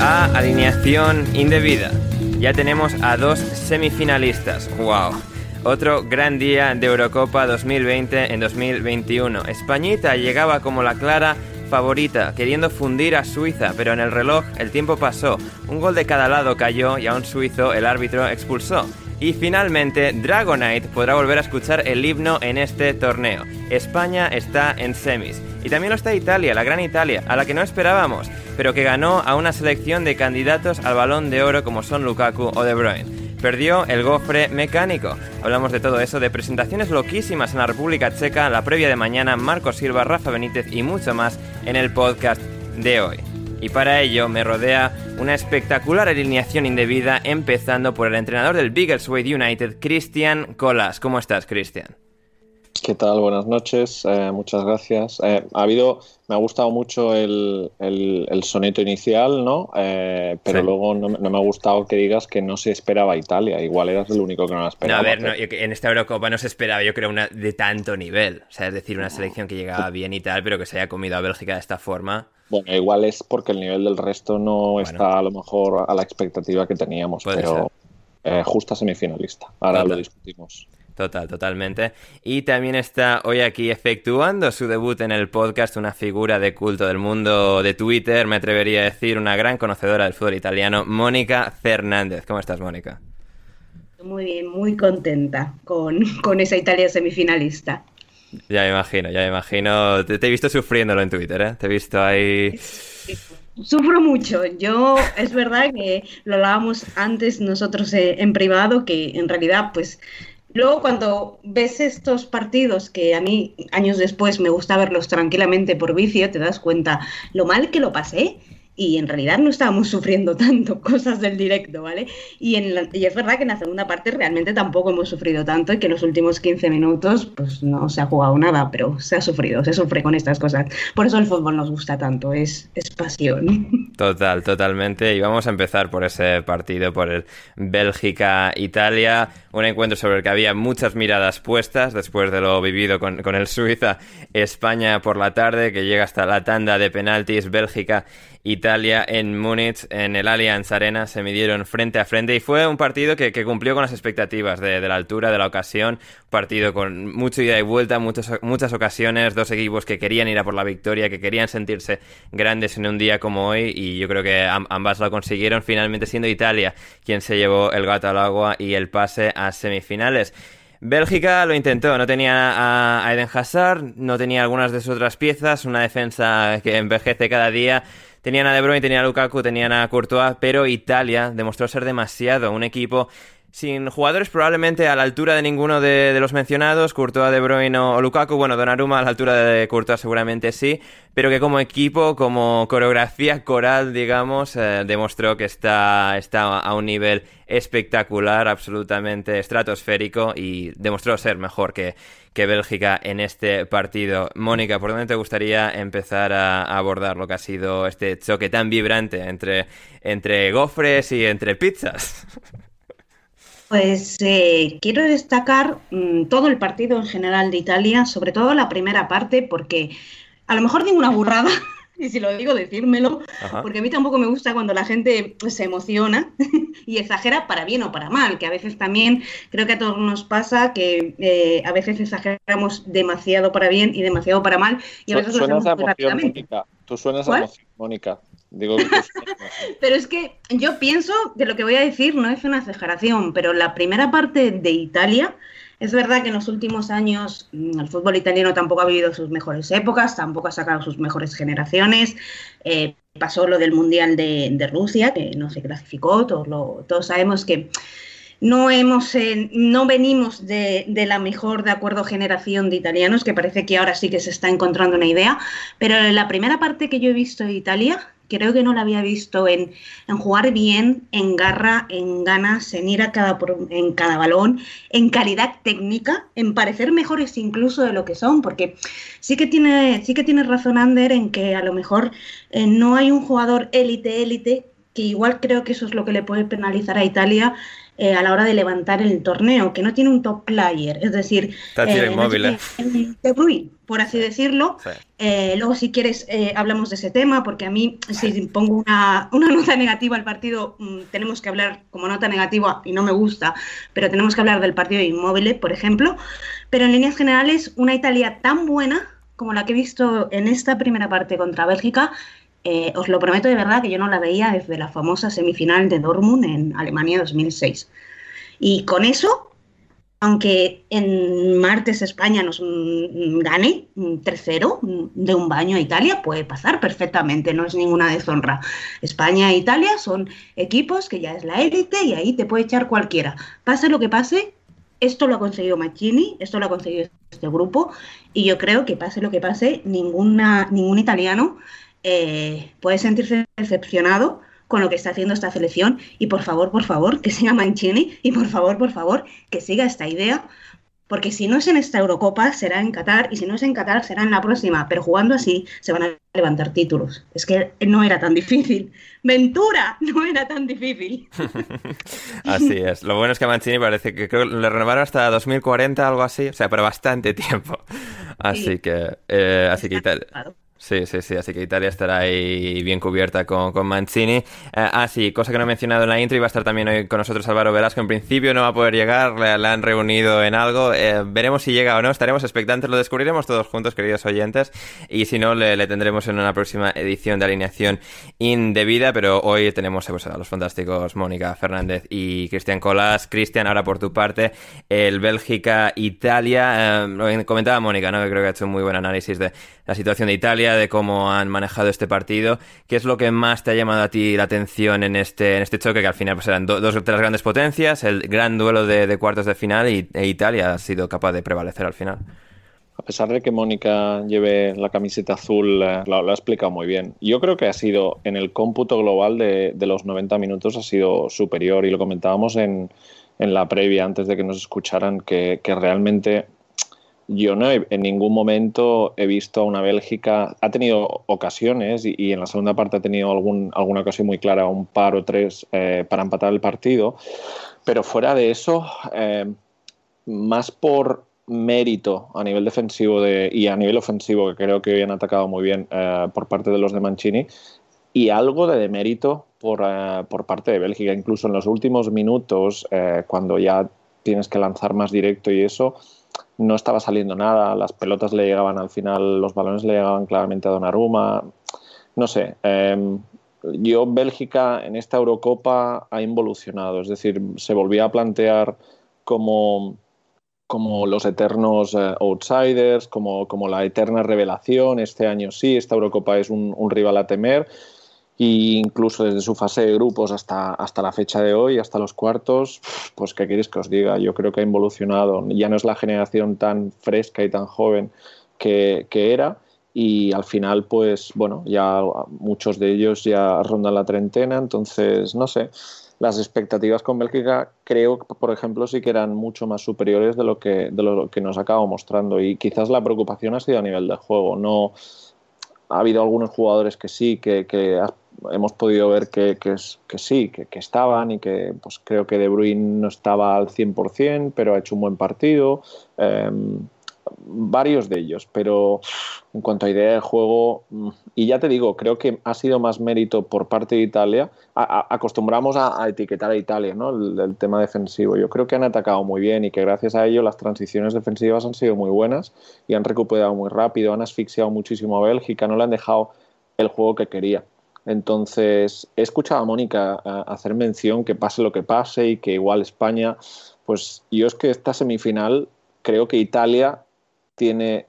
A Alineación Indebida. Ya tenemos a dos semifinalistas. ¡Wow! Otro gran día de Eurocopa 2020 en 2021. Españita llegaba como la clara favorita, queriendo fundir a Suiza, pero en el reloj el tiempo pasó. Un gol de cada lado cayó y a un suizo el árbitro expulsó. Y finalmente, Dragonite podrá volver a escuchar el himno en este torneo. España está en semis. Y también lo está Italia, la gran Italia, a la que no esperábamos, pero que ganó a una selección de candidatos al balón de oro como son Lukaku o De Bruyne. Perdió el gofre mecánico. Hablamos de todo eso, de presentaciones loquísimas en la República Checa, la previa de mañana, Marco Silva, Rafa Benítez y mucho más en el podcast de hoy. Y para ello me rodea una espectacular alineación indebida, empezando por el entrenador del Biggleswade United, Cristian Colas. ¿Cómo estás, Cristian? ¿Qué tal? Buenas noches, eh, muchas gracias. Eh, ha habido, me ha gustado mucho el, el- el soneto inicial, ¿no? Eh, pero Sí. luego no, no me ha gustado que digas que no se esperaba Italia. Igual eras el único que no la No, esperaba. a ver, no, yo en esta Eurocopa no se esperaba, yo creo, una de tanto nivel. O sea, es decir, una selección que llegaba bien y tal, pero que se haya comido a Bélgica de esta forma. Bueno, igual es porque el nivel del resto no está a lo mejor a la expectativa que teníamos, pero eh, justa semifinalista. Ahora Total. lo discutimos. Total, totalmente. Y también está hoy aquí efectuando su debut en el podcast una figura de culto del mundo de Twitter, me atrevería a decir, una gran conocedora del fútbol italiano, Mónica Fernández. ¿Cómo estás, Mónica? Muy bien, muy contenta con, con esa Italia semifinalista. Ya me imagino, ya me imagino. Te, te he visto sufriéndolo en Twitter, ¿eh? Te he visto ahí... Sufro mucho. Yo, es verdad que lo hablábamos antes nosotros eh, en privado, que en realidad, pues, luego cuando ves estos partidos que a mí años después me gusta verlos tranquilamente por vicio, te das cuenta lo mal que lo pasé. Y en realidad no estábamos sufriendo tanto cosas del directo, ¿vale? Y, en la- y es verdad que en la segunda parte realmente tampoco hemos sufrido tanto y que en los últimos 15 minutos pues no se ha jugado nada, pero se ha sufrido, se sufre con estas cosas. Por eso el fútbol nos gusta tanto, es, es pasión. Total, totalmente. Y vamos a empezar por ese partido, por el Bélgica-Italia. Un encuentro sobre el que había muchas miradas puestas después de lo vivido con, el Suiza-España por la tarde, que llega hasta la tanda de penaltis. Bélgica-Italia en Múnich, en el Allianz Arena, se midieron frente a frente. Y fue un partido que, cumplió con las expectativas de, la altura, de la ocasión. Partido con mucho ida y vuelta, muchos, muchas ocasiones. Dos equipos que querían ir a por la victoria, que querían sentirse grandes en un día como hoy y yo creo que am- ambas lo consiguieron finalmente siendo Italia quien se llevó el gato al agua y el pase a semifinales. Bélgica lo intentó, no tenía a Eden Hazard, no tenía algunas de sus otras piezas, una defensa que envejece cada día. Tenían a De Bruyne, tenían a Lukaku, tenían a Courtois, pero Italia demostró ser demasiado un equipo sin jugadores probablemente a la altura de ninguno de, los mencionados, Courtois, De Bruyne o, Lukaku, bueno, Donnarumma a la altura de Courtois seguramente sí, pero que como equipo, como coreografía coral, digamos, eh, demostró que está, está a un nivel espectacular, absolutamente estratosférico y demostró ser mejor que, que Bélgica en este partido. Mónica, ¿por dónde te gustaría empezar a, abordar lo que ha sido este choque tan vibrante entre, entre gofres y entre pizzas? Pues eh, quiero destacar mm, todo el partido en general de Italia, sobre todo la primera parte, porque a lo mejor digo una burrada, y si lo digo, decírmelo, porque a mí tampoco me gusta cuando la gente se emociona y exagera para bien o para mal, que a veces también creo que a todos nos pasa que eh, a veces exageramos demasiado para bien y demasiado para mal, y a veces lo hacemos Mónica. Tú suenas a emoción, Mónica. pero es que yo pienso que lo que voy a decir no es una exageración, pero la primera parte de Italia, es verdad que en los últimos años mm, el fútbol italiano tampoco ha vivido sus mejores épocas, tampoco ha sacado sus mejores generaciones. Eh, pasó lo del Mundial de, Rusia, que no se clasificó, todos, todos sabemos que no hemos eh, no venimos de, de, la mejor de acuerdo generación de italianos que parece que ahora sí que se está encontrando una idea pero la primera parte que yo he visto de Italia creo que no la había visto en, jugar bien, en garra, en ganas, en ir a cada, en cada balón, en calidad técnica, en parecer mejores incluso de lo que son, porque sí que tiene, sí que tiene razón Ander en que a lo mejor eh, no hay un jugador élite, élite, que igual creo que eso es lo que le puede penalizar a Italia eh, a la hora de levantar el torneo, que no tiene un top player, es decir, eh, De Bruyne, por así decirlo. Eh, luego, si quieres, eh, hablamos de ese tema, porque a mí, si pongo una, una, nota negativa al partido, mm, tenemos que hablar como nota negativa, y no me gusta, pero tenemos que hablar del partido de Inmóvil, por ejemplo. Pero en líneas generales, una Italia tan buena como la que he visto en esta primera parte contra Bélgica, eh, os lo prometo de verdad que yo no la veía desde la famosa semifinal de Dortmund en Alemania 2006. Y con eso, aunque en martes España nos gane 3-0 de un baño a Italia, puede pasar perfectamente, no es ninguna deshonra. España e Italia son equipos que ya es la élite y ahí te puede echar cualquiera. Pase lo que pase, esto lo ha conseguido Mancini, esto lo ha conseguido este grupo y yo creo que pase lo que pase, ninguna, ningún italiano eh, puede sentirse decepcionado con lo que está haciendo esta selección y por favor, por favor, que siga Mancini y por favor, por favor, que siga esta idea, porque si no es en esta Eurocopa, será en Qatar y si no es en Qatar, será en la próxima, pero jugando así se van a levantar títulos. Es que no era tan difícil. Ventura no era tan difícil. así es. Lo bueno es que Mancini parece que creo que le renovaron hasta 2040, algo así, o sea, pero bastante tiempo. Así que, eh, así que Sí, sí, sí, así que Italia estará ahí bien cubierta con, con Mancini. Eh, ah, sí, cosa que no he mencionado en la intro, iba a estar también hoy con nosotros Álvaro Velasco. En principio no va a poder llegar, le, han reunido en algo. Eh, veremos si llega o no, estaremos expectantes, lo descubriremos todos juntos, queridos oyentes. Y si no, le, tendremos en una próxima edición de alineación indebida. Pero hoy tenemos pues, a los fantásticos Mónica Fernández y Cristian Colas. Cristian, ahora por tu parte, el Bélgica-Italia. Eh, lo comentaba Mónica, ¿no? que creo que ha hecho un muy buen análisis de la situación de Italia de cómo han manejado este partido. ¿Qué es lo que más te ha llamado a ti la atención en este, en este choque? Que al final pues, eran dos de las grandes potencias, el gran duelo de, cuartos de final y, e Italia ha sido capaz de prevalecer al final. A pesar de que Mónica lleve la camiseta azul, eh, lo, ha explicado muy bien. Yo creo que ha sido, en el cómputo global de, los 90 minutos, ha sido superior. Y lo comentábamos en, en la previa, antes de que nos escucharan, que, que realmente yo no en ningún momento he visto a una Bélgica, ha tenido ocasiones y, en la segunda parte ha tenido algún, alguna ocasión muy clara, un par o tres eh, para empatar el partido, pero fuera de eso, eh, más por mérito a nivel defensivo de, y a nivel ofensivo, que creo que hoy han atacado muy bien eh, por parte de los de Mancini, y algo de demérito por, por parte de Bélgica, incluso en los últimos minutos, cuando ya tienes que lanzar más directo y eso, no estaba saliendo nada, las pelotas le llegaban al final, los balones le llegaban claramente a Donnarumma, no sé. Em, yo, Bélgica en esta Eurocopa ha involucionado, es decir, se volvía a plantear como, como los eternos eh, outsiders, como, como la eterna revelación, este año sí, esta Eurocopa es un, rival a temer. Incluso desde su fase de grupos hasta, hasta la fecha de hoy, hasta los cuartos, pues qué queréis que os diga, yo creo que ha evolucionado, ya no es la generación tan fresca y tan joven que, que era. Y al final pues bueno, ya muchos de ellos ya rondan la treintena, entonces no sé, las expectativas con Bélgica creo por ejemplo, sí que eran mucho más superiores de lo que, de lo que nos acaba mostrando. Y quizás la preocupación ha sido a nivel de juego, no ha habido algunos jugadores que sí, que, que hemos podido ver que, que, que sí, que, estaban y que pues creo que De Bruyne no estaba al 100%, pero ha hecho un buen partido. Eh, varios de ellos, pero en cuanto a idea de juego, mm, y ya te digo, creo que ha sido más mérito por parte de Italia. acostumbramos a, etiquetar a Italia, ¿no? El, tema defensivo. Yo creo que han atacado muy bien y que gracias a ello las transiciones defensivas han sido muy buenas y han recuperado muy rápido, han asfixiado muchísimo a Bélgica, no le han dejado el juego que quería. Entonces, he escuchado a Mónica hacer mención que pase lo que pase y que igual España, pues yo es que esta semifinal creo que Italia tiene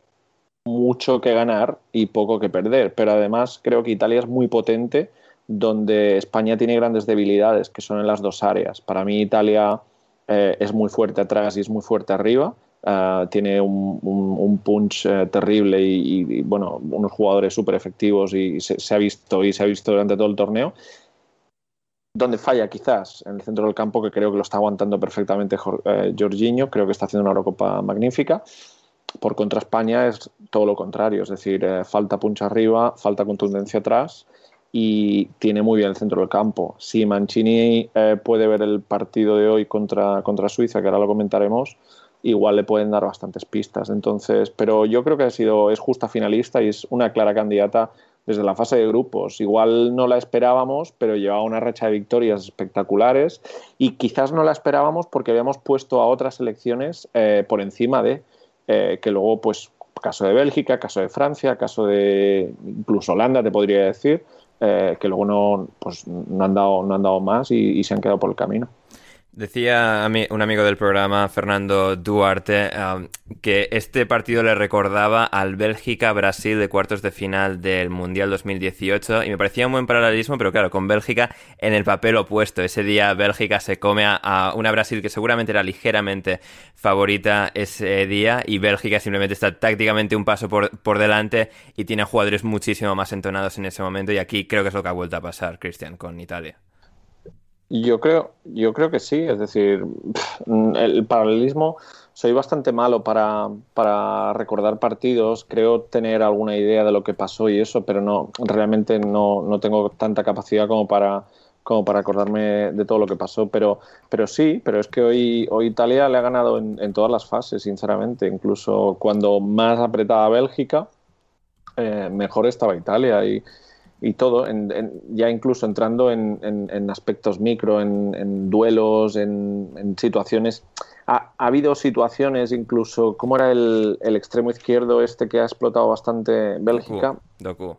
mucho que ganar y poco que perder, pero además creo que Italia es muy potente donde España tiene grandes debilidades, que son en las dos áreas. Para mí Italia eh, es muy fuerte atrás y es muy fuerte arriba, uh, tiene un, un, punch uh, terrible y, y, bueno, unos jugadores súper efectivos y se, se, ha visto y se ha visto durante todo el torneo. Donde falla quizás en el centro del campo, que creo que lo está aguantando perfectamente uh, Jorginho, creo que está haciendo una Eurocopa magnífica. Por contra, España es todo lo contrario, es decir, eh, falta puncha arriba, falta contundencia atrás y tiene muy bien el centro del campo. Si Mancini eh, puede ver el partido de hoy contra, contra Suiza, que ahora lo comentaremos, igual le pueden dar bastantes pistas. Entonces, pero yo creo que ha sido, es justa finalista y es una clara candidata desde la fase de grupos. Igual no la esperábamos, pero llevaba una racha de victorias espectaculares y quizás no la esperábamos porque habíamos puesto a otras selecciones eh, por encima de eh, que luego, pues, caso de Bélgica, caso de Francia, caso de incluso Holanda, te podría decir, eh, que luego no, pues, no, han dado, no han dado más y se han quedado por el camino. Decía un amigo del programa, Fernando Duarte, um, que este partido le recordaba al Bélgica-Brasil de cuartos de final del Mundial 2018 y me parecía un buen paralelismo, pero claro, con Bélgica en el papel opuesto. Ese día Bélgica se come a, una Brasil que seguramente era ligeramente favorita ese día y Bélgica simplemente está tácticamente un paso por, por delante y tiene jugadores muchísimo más entonados en ese momento y aquí creo que es lo que ha vuelto a pasar, Cristian, con Italia. Yo creo, yo creo que sí, es decir, el paralelismo, soy bastante malo para, para, recordar partidos, creo tener alguna idea de lo que pasó y eso, pero no, realmente no, no tengo tanta capacidad como para, como para acordarme de todo lo que pasó, pero, pero sí, pero es que hoy, hoy Italia le ha ganado en, en todas las fases, sinceramente, incluso cuando más apretaba Bélgica, eh, mejor estaba Italia y y todo, en, en, ya incluso entrando en, en aspectos micro, en, duelos, en, situaciones. Ha, ha, habido situaciones incluso, ¿cómo era el, el, extremo izquierdo este que ha explotado bastante Bélgica? Doku.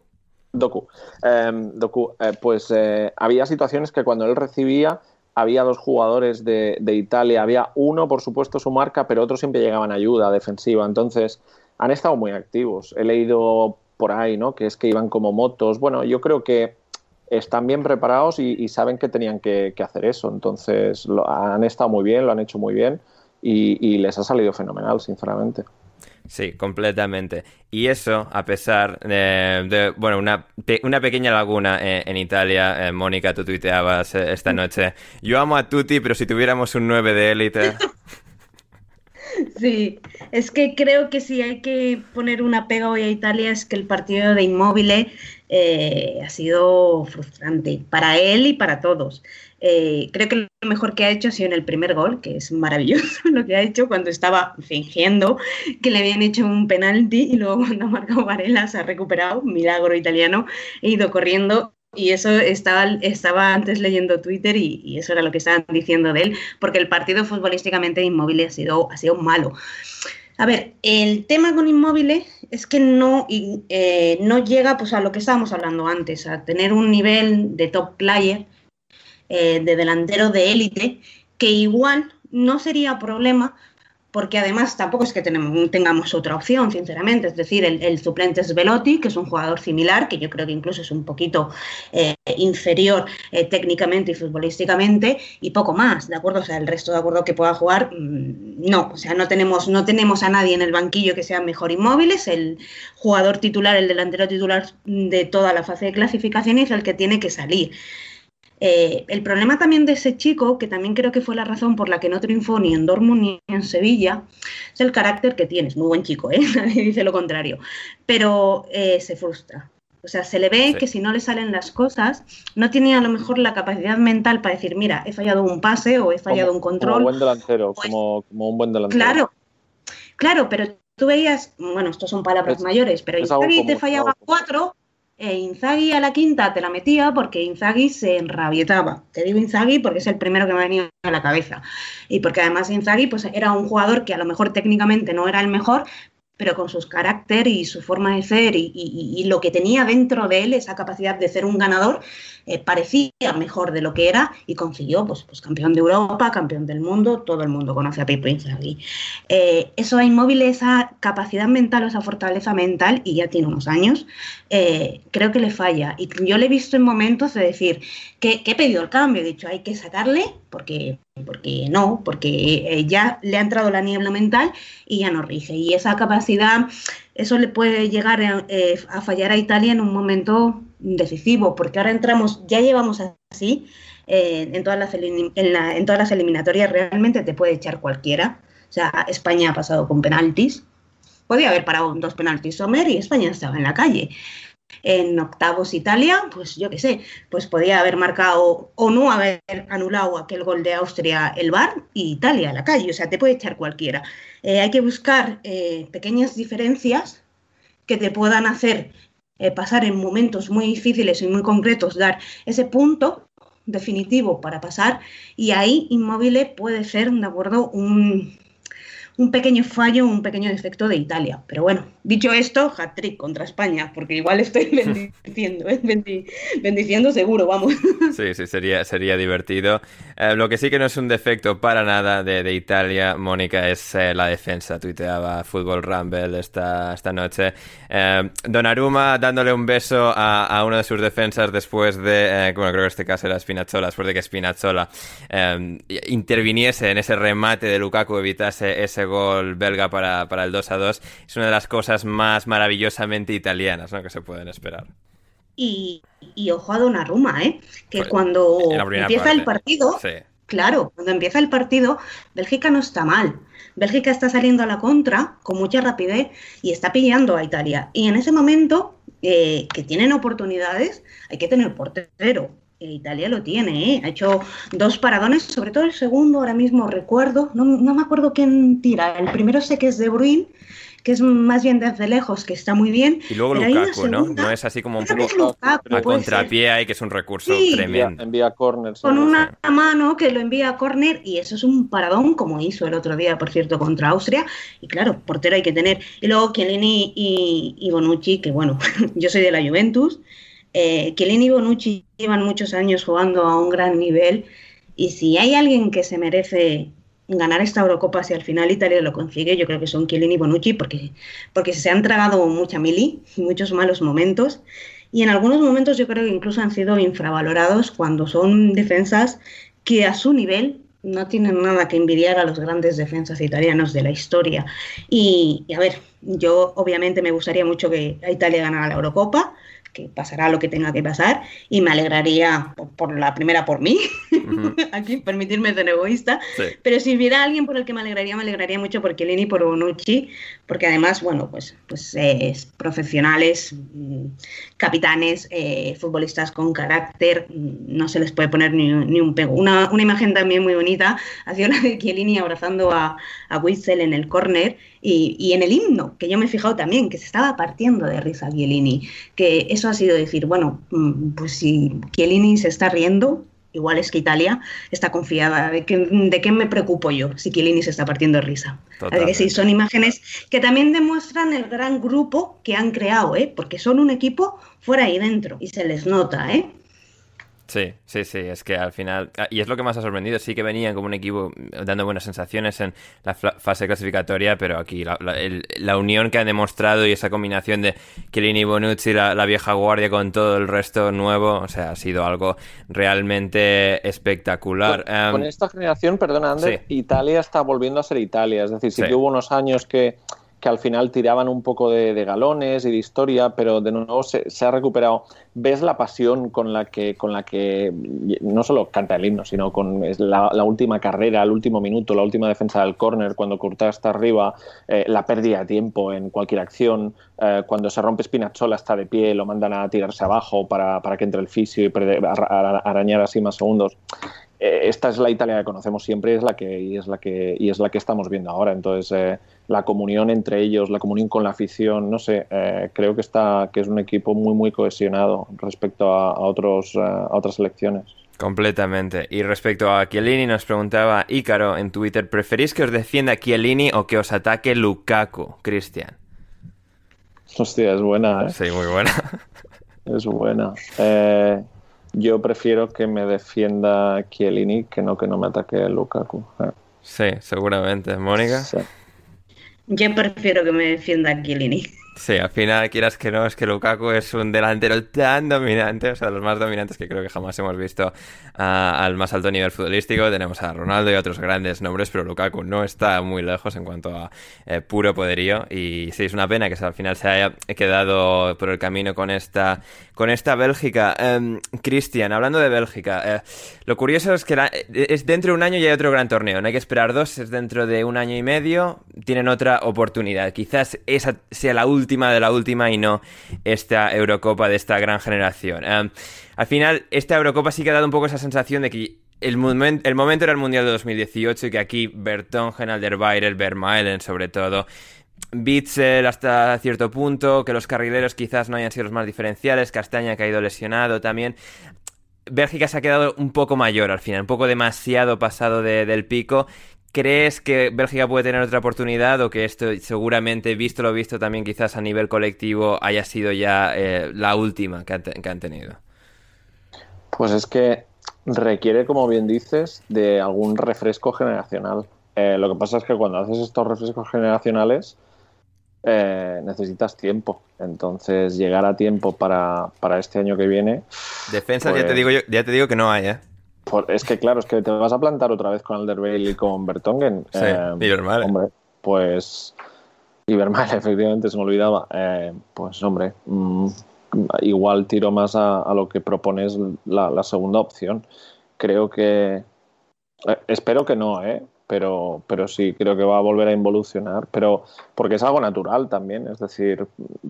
Doku. Eh, Doku. Eh, pues eh, había situaciones que cuando él recibía había dos jugadores de, de, Italia, había uno, por supuesto, su marca, pero otros siempre llegaban ayuda defensiva. Entonces, han estado muy activos. He leído por ahí, ¿no? Que es que iban como motos. Bueno, yo creo que están bien preparados y, y saben que tenían que, que, hacer eso. Entonces, lo, han estado muy bien, lo han hecho muy bien y, y les ha salido fenomenal, sinceramente. Sí, completamente. Y eso, a pesar de, de bueno, una, una, pequeña laguna eh, en Italia, eh, Mónica, tú tuiteabas eh, esta noche, yo amo a Tutti, pero si tuviéramos un 9 de élite... Sí, es que creo que si hay que poner una pega hoy a Italia es que el partido de Inmóvil eh, ha sido frustrante para él y para todos. Eh, creo que lo mejor que ha hecho ha sido en el primer gol, que es maravilloso lo que ha hecho cuando estaba fingiendo que le habían hecho un penalti y luego cuando ha marcado Varela se ha recuperado, milagro italiano, he ido corriendo y eso estaba, estaba antes leyendo Twitter y, eso era lo que estaban diciendo de él, porque el partido futbolísticamente Inmóvil ha sido, ha sido malo. A ver, el tema con Inmóvil es que no, eh, no llega pues, a lo que estábamos hablando antes, a tener un nivel de top player, eh, de delantero de élite, que igual no sería problema porque además tampoco es que tengamos otra opción, sinceramente. Es decir, el, suplente es Velotti, que es un jugador similar, que yo creo que incluso es un poquito eh, inferior eh, técnicamente y futbolísticamente, y poco más, ¿de acuerdo? O sea, el resto de acuerdo que pueda jugar, mm, no. O sea, no tenemos, no tenemos a nadie en el banquillo que sea mejor inmóviles. El jugador titular, el delantero titular de toda la fase de clasificación es el que tiene que salir. Eh, el problema también de ese chico, que también creo que fue la razón por la que no triunfó ni en Dortmund ni en Sevilla, es el carácter que tienes. Muy buen chico, ¿eh? nadie dice lo contrario. Pero eh, se frustra. O sea, se le ve que si no le salen las cosas, no tiene a lo mejor la capacidad mental para decir, mira, he fallado un pase o he fallado un control. Como buen delantero, como, como, un buen delantero. Claro, claro, pero tú veías, bueno, estos son palabras mayores, pero Inzaghi te fallaba cuatro e Inzaghi a la quinta te la metía porque Inzaghi se enrabietaba. Te digo Inzaghi porque es el primero que me ha venido a la cabeza. Y porque además Inzaghi pues, era un jugador que a lo mejor técnicamente no era el mejor, pero con su carácter y su forma de ser y, lo que tenía dentro de él, esa capacidad de ser un ganador, eh, parecía mejor de lo que era y consiguió pues, pues campeón de Europa, campeón del mundo, todo el mundo conoce a Pipo Inzaghi. Eh, eso a inmóvil, esa capacidad mental o esa fortaleza mental, y ya tiene unos años, eh, creo que le falla. Y yo le he visto en momentos de decir que, he pedido el cambio, he dicho, hay que sacarle porque porque no, porque eh, ya le ha entrado la niebla mental y ya no rige. Y esa capacidad, eso le puede llegar a, fallar a Italia en un momento decisivo, porque ahora entramos, ya llevamos así, eh, en, todas las en, todas las eliminatorias realmente te puede echar cualquiera. O sea, España ha pasado con penaltis. Podía haber parado dos penaltis Sommer y España estaba en la calle en octavos Italia, pues yo qué sé, pues podía haber marcado o no haber anulado aquel gol de Austria el VAR y Italia a la calle, o sea, te puede echar cualquiera. Eh, hay que buscar eh, pequeñas diferencias que te puedan hacer eh, pasar en momentos muy difíciles y muy concretos, dar ese punto definitivo para pasar y ahí Inmóvil puede ser, de acuerdo, un, un pequeño fallo, un pequeño defecto de Italia. Pero bueno, dicho esto, hat-trick contra España, porque igual estoy bendiciendo, ¿eh? bendiciendo seguro, vamos. Sí, sí, sería, sería divertido. Eh, lo que sí que no es un defecto para nada de, Italia, Mónica, es eh, la defensa. Tuiteaba Fútbol Rumble esta, esta noche. Donnarumma dándole un beso a, a, uno de sus defensas después de, bueno, creo que este caso era Spinazzola, después de que Spinazzola interviniese en ese remate de Lukaku, evitase ese gol belga para, el 2 a 2 es una de las cosas más maravillosamente italianas que se pueden esperar. Y, y ojo a Donnarumma, ¿eh? que pues, cuando empieza el partido, claro, cuando empieza el partido, Bélgica no está mal. Bélgica está saliendo a la contra con mucha rapidez y está pillando a Italia. Y en ese momento, eh, que tienen oportunidades, hay que tener portero. Italia lo tiene, ¿eh? ha hecho dos paradones, sobre todo el segundo, ahora mismo recuerdo, no, me acuerdo quién tira, el primero sé que es De Bruyne, que es más bien desde lejos, que está muy bien. Y luego Lukaku, ¿no? No es así como un poco a contrapié ahí, que es un recurso tremendo. Envía, córner. Con una mano que lo envía a córner y eso es un paradón, como hizo el otro día, por cierto, contra Austria. Y claro, portero hay que tener. Y luego Chiellini y, y Bonucci, que bueno, yo soy de la Juventus, eh, y Bonucci llevan muchos años jugando a un gran nivel y si hay alguien que se merece ganar esta Eurocopa si al final Italia lo consigue, yo creo que son Chiellini y Bonucci porque, porque se han tragado mucha mili, muchos malos momentos y en algunos momentos yo creo que incluso han sido infravalorados cuando son defensas que a su nivel no tienen nada que envidiar a los grandes defensas italianos de la historia. Y, y a ver, yo obviamente me gustaría mucho que Italia ganara la Eurocopa, que pasará lo que tenga que pasar y me alegraría por, la primera por mí, aquí permitirme ser egoísta, pero si hubiera alguien por el que me alegraría, me alegraría mucho por Chiellini y por Bonucci, porque además, bueno, pues, pues es profesionales, mm, capitanes, eh, futbolistas con carácter, mm, no se les puede poner ni, un pego. Una, una, imagen también muy bonita ha sido la de Chiellini abrazando a, a Witzel en el córner y, en el himno, que yo me he fijado también, que se estaba partiendo de risa Chiellini, que eso ha sido decir, bueno, mm, pues si Chiellini se está riendo, igual es que Italia está confiada. ¿De, que, de qué me preocupo yo si Chiellini se está partiendo de risa? Así que sí, son imágenes que también demuestran el gran grupo que han creado, ¿eh? porque son un equipo fuera y dentro y se les nota. ¿eh? Sí, sí, sí, es que al final, ah, y es lo que más ha sorprendido, sí que venían como un equipo dando buenas sensaciones en la fase clasificatoria, pero aquí la, unión que han demostrado y esa combinación de Chiellini y Bonucci, la, vieja guardia con todo el resto nuevo, o sea, ha sido algo realmente espectacular. Con, em, esta generación, perdona, Ander, Italia está volviendo a ser Italia, es decir, sí, que hubo unos años que que al final tiraban un poco de, galones y de historia, pero de nuevo se, ha recuperado. Ves la pasión con la que, con la que no solo canta el himno, sino con la, última carrera, el último minuto, la última defensa del córner, cuando Courtois está arriba, eh, la pérdida de tiempo en cualquier acción, eh, cuando se rompe Spinazzola está de pie, lo mandan a tirarse abajo para, que entre el fisio y arañar así más segundos. Eh, esta es la Italia que conocemos siempre y es la que, es la que, y es la que estamos viendo ahora. Entonces, eh, la comunión entre ellos, la comunión con la afición, no sé, eh, creo que, está, que es un equipo muy, muy cohesionado respecto a, otros, a otras selecciones. Completamente. Y respecto a Chiellini, nos preguntaba Ícaro en Twitter, ¿preferís que os defienda Chiellini o que os ataque Lukaku, Cristian? Hostia, es buena, ¿eh? Sí, muy buena. es buena. Eh, yo prefiero que me defienda Chiellini que no que no me ataque Lukaku. Eh. Sí, seguramente. ¿Mónica? Yo prefiero que me defienda Chiellini. Sí, al final, quieras que no, es que Lukaku es un delantero tan dominante, o sea, los más dominantes que creo que jamás hemos visto ah, al más alto nivel futbolístico. Tenemos a Ronaldo y otros grandes nombres, pero Lukaku no está muy lejos en cuanto a eh, puro poderío. Y sí, es una pena que al final se haya quedado por el camino con esta, con esta Bélgica. Em, Cristian, hablando de Bélgica, eh, lo curioso es que es dentro de un año y hay otro gran torneo. No hay que esperar dos, es dentro de un año y medio. Tienen otra oportunidad. Quizás esa sea la última última de la última y no esta Eurocopa de esta gran generación. al final, esta Eurocopa sí que ha dado un poco esa sensación de que el, momento era el Mundial de 2018 y que aquí Bertongen, Alderweireld, Vermaelen sobre todo, Bitzel hasta cierto punto, que los carrileros quizás no hayan sido los más diferenciales, Castaña ha caído lesionado también. Bélgica se ha quedado un poco mayor al final, un poco demasiado pasado del pico ¿Crees que Bélgica puede tener otra oportunidad o que esto seguramente, visto lo visto también quizás a nivel colectivo, haya sido ya eh, la última que han, tenido? Pues es que requiere, como bien dices, de algún refresco generacional. Eh, lo que pasa es que cuando haces estos refrescos generacionales eh, necesitas tiempo. Entonces, llegar a tiempo para, este año que viene. Defensa, ya, te pues digo ya te digo que no hay, ¿eh? Es que claro, es que te vas a plantar otra vez con Alderweireld y con Bertongen. Sí, eh, Hombre, pues... Ibermal, efectivamente, se me olvidaba. Eh, pues hombre, mm, igual tiro más a, lo que propones la, segunda opción. Creo que... Eh, espero que no, ¿eh? Pero, pero sí, creo que va a volver a involucionar. Pero porque es algo natural también, es decir,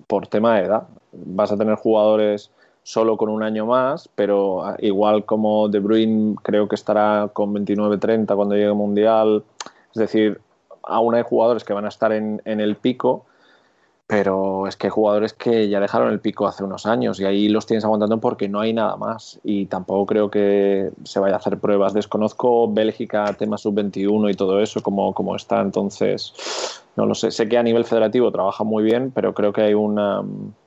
por tema de edad. Vas a tener jugadores solo con un año más, pero ah, igual como De Bruyne creo que estará con 29-30 cuando llegue el Mundial. Es decir, aún hay jugadores que van a estar en, en el pico, pero es que hay jugadores que ya dejaron el pico hace unos años y ahí los tienes aguantando porque no hay nada más y tampoco creo que se vaya a hacer pruebas. Desconozco Bélgica, tema sub-21 y todo eso, como, como está, entonces no lo sé. Sé que a nivel federativo trabaja muy bien, pero creo que hay una,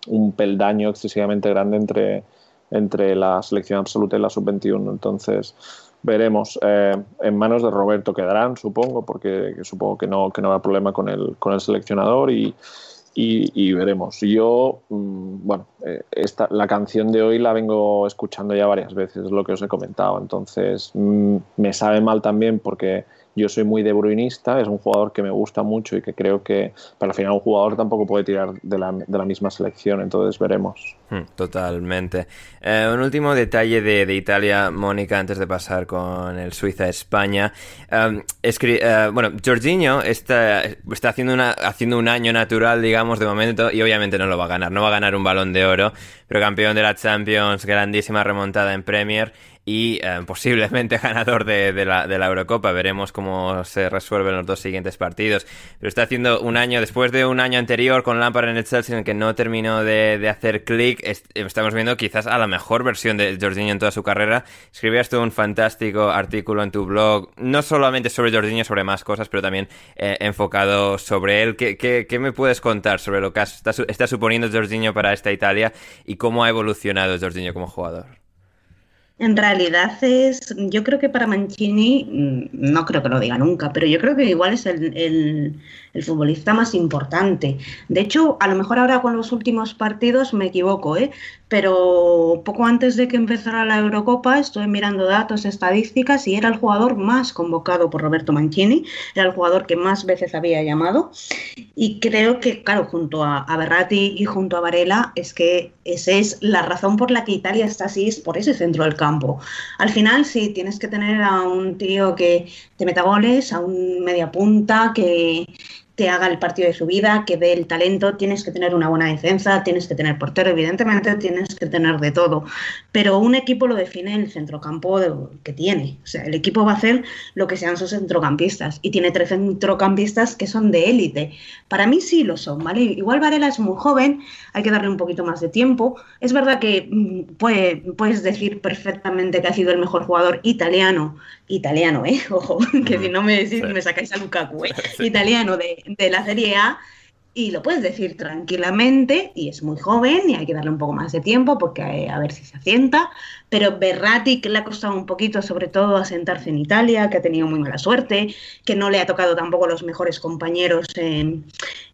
un peldaño excesivamente grande entre, entre la selección absoluta y la sub-21, entonces veremos. Eh, en manos de Roberto quedarán, supongo, porque supongo que no, que no habrá problema con el, con el seleccionador y y, veremos. Yo, mm, bueno, eh, esta, la canción de hoy la vengo escuchando ya varias veces, es lo que os he comentado, entonces mm, me sabe mal también porque yo soy muy de bruinista, es un jugador que me gusta mucho y que creo que, pero al final un jugador tampoco puede tirar de la, de la misma selección, entonces veremos. Hmm, totalmente. Eh, un último detalle de, Italia, Mónica, antes de pasar con el Suiza-España. Em, eh, bueno, Jorginho está, está haciendo, una, haciendo un año natural, digamos, de momento, y obviamente no lo va a ganar. No va a ganar un balón de oro, pero campeón de la Champions, grandísima remontada en Premier y eh, posiblemente ganador de, la, de, la, Eurocopa. Veremos cómo se resuelven los dos siguientes partidos. Pero está haciendo un año, después de un año anterior con Lampard en el Chelsea en el que no terminó de, hacer clic, estamos viendo quizás a la mejor versión de Jorginho en toda su carrera. Escribías tú un fantástico artículo en tu blog, no solamente sobre Jorginho, sobre más cosas, pero también eh, enfocado sobre él. ¿Qué, ¿Qué, me puedes contar sobre lo que está, está suponiendo Jorginho para esta Italia y cómo ha evolucionado Jorginho como jugador? En realidad es, yo creo que para Mancini, mm, no creo que lo diga nunca, pero yo creo que igual es el, el, futbolista más importante. De hecho, a lo mejor ahora con los últimos partidos me equivoco, ¿eh? pero poco antes de que empezara la Eurocopa estuve mirando datos, estadísticas y era el jugador más convocado por Roberto Mancini, era el jugador que más veces había llamado y creo que, claro, junto a, a Berratti y junto a Varela, es que esa es la razón por la que Italia está así, es por ese centro del campo. Al final, sí, tienes que tener a un tío que te meta goles, a un media punta que, te haga el partido de su vida, que dé el talento, tienes que tener una buena defensa, tienes que tener portero, evidentemente tienes que tener de todo, pero un equipo lo define el centrocampo de, que tiene, o sea, el equipo va a hacer lo que sean sus centrocampistas y tiene tres centrocampistas que son de élite. Para mí sí lo son, ¿vale? Igual Varela es muy joven, hay que darle un poquito más de tiempo. Es verdad que mm, puede, puedes decir perfectamente que ha sido el mejor jugador italiano, italiano, ¿eh? Ojo, que si no me, decís, me sacáis a Lukaku, ¿eh? Italiano de, de la Serie A y lo puedes decir tranquilamente y es muy joven y hay que darle un poco más de tiempo porque a, eh, a ver si se asienta, pero Berratti que le ha costado un poquito sobre todo asentarse en Italia, que ha tenido muy mala suerte, que no le ha tocado tampoco los mejores compañeros eh,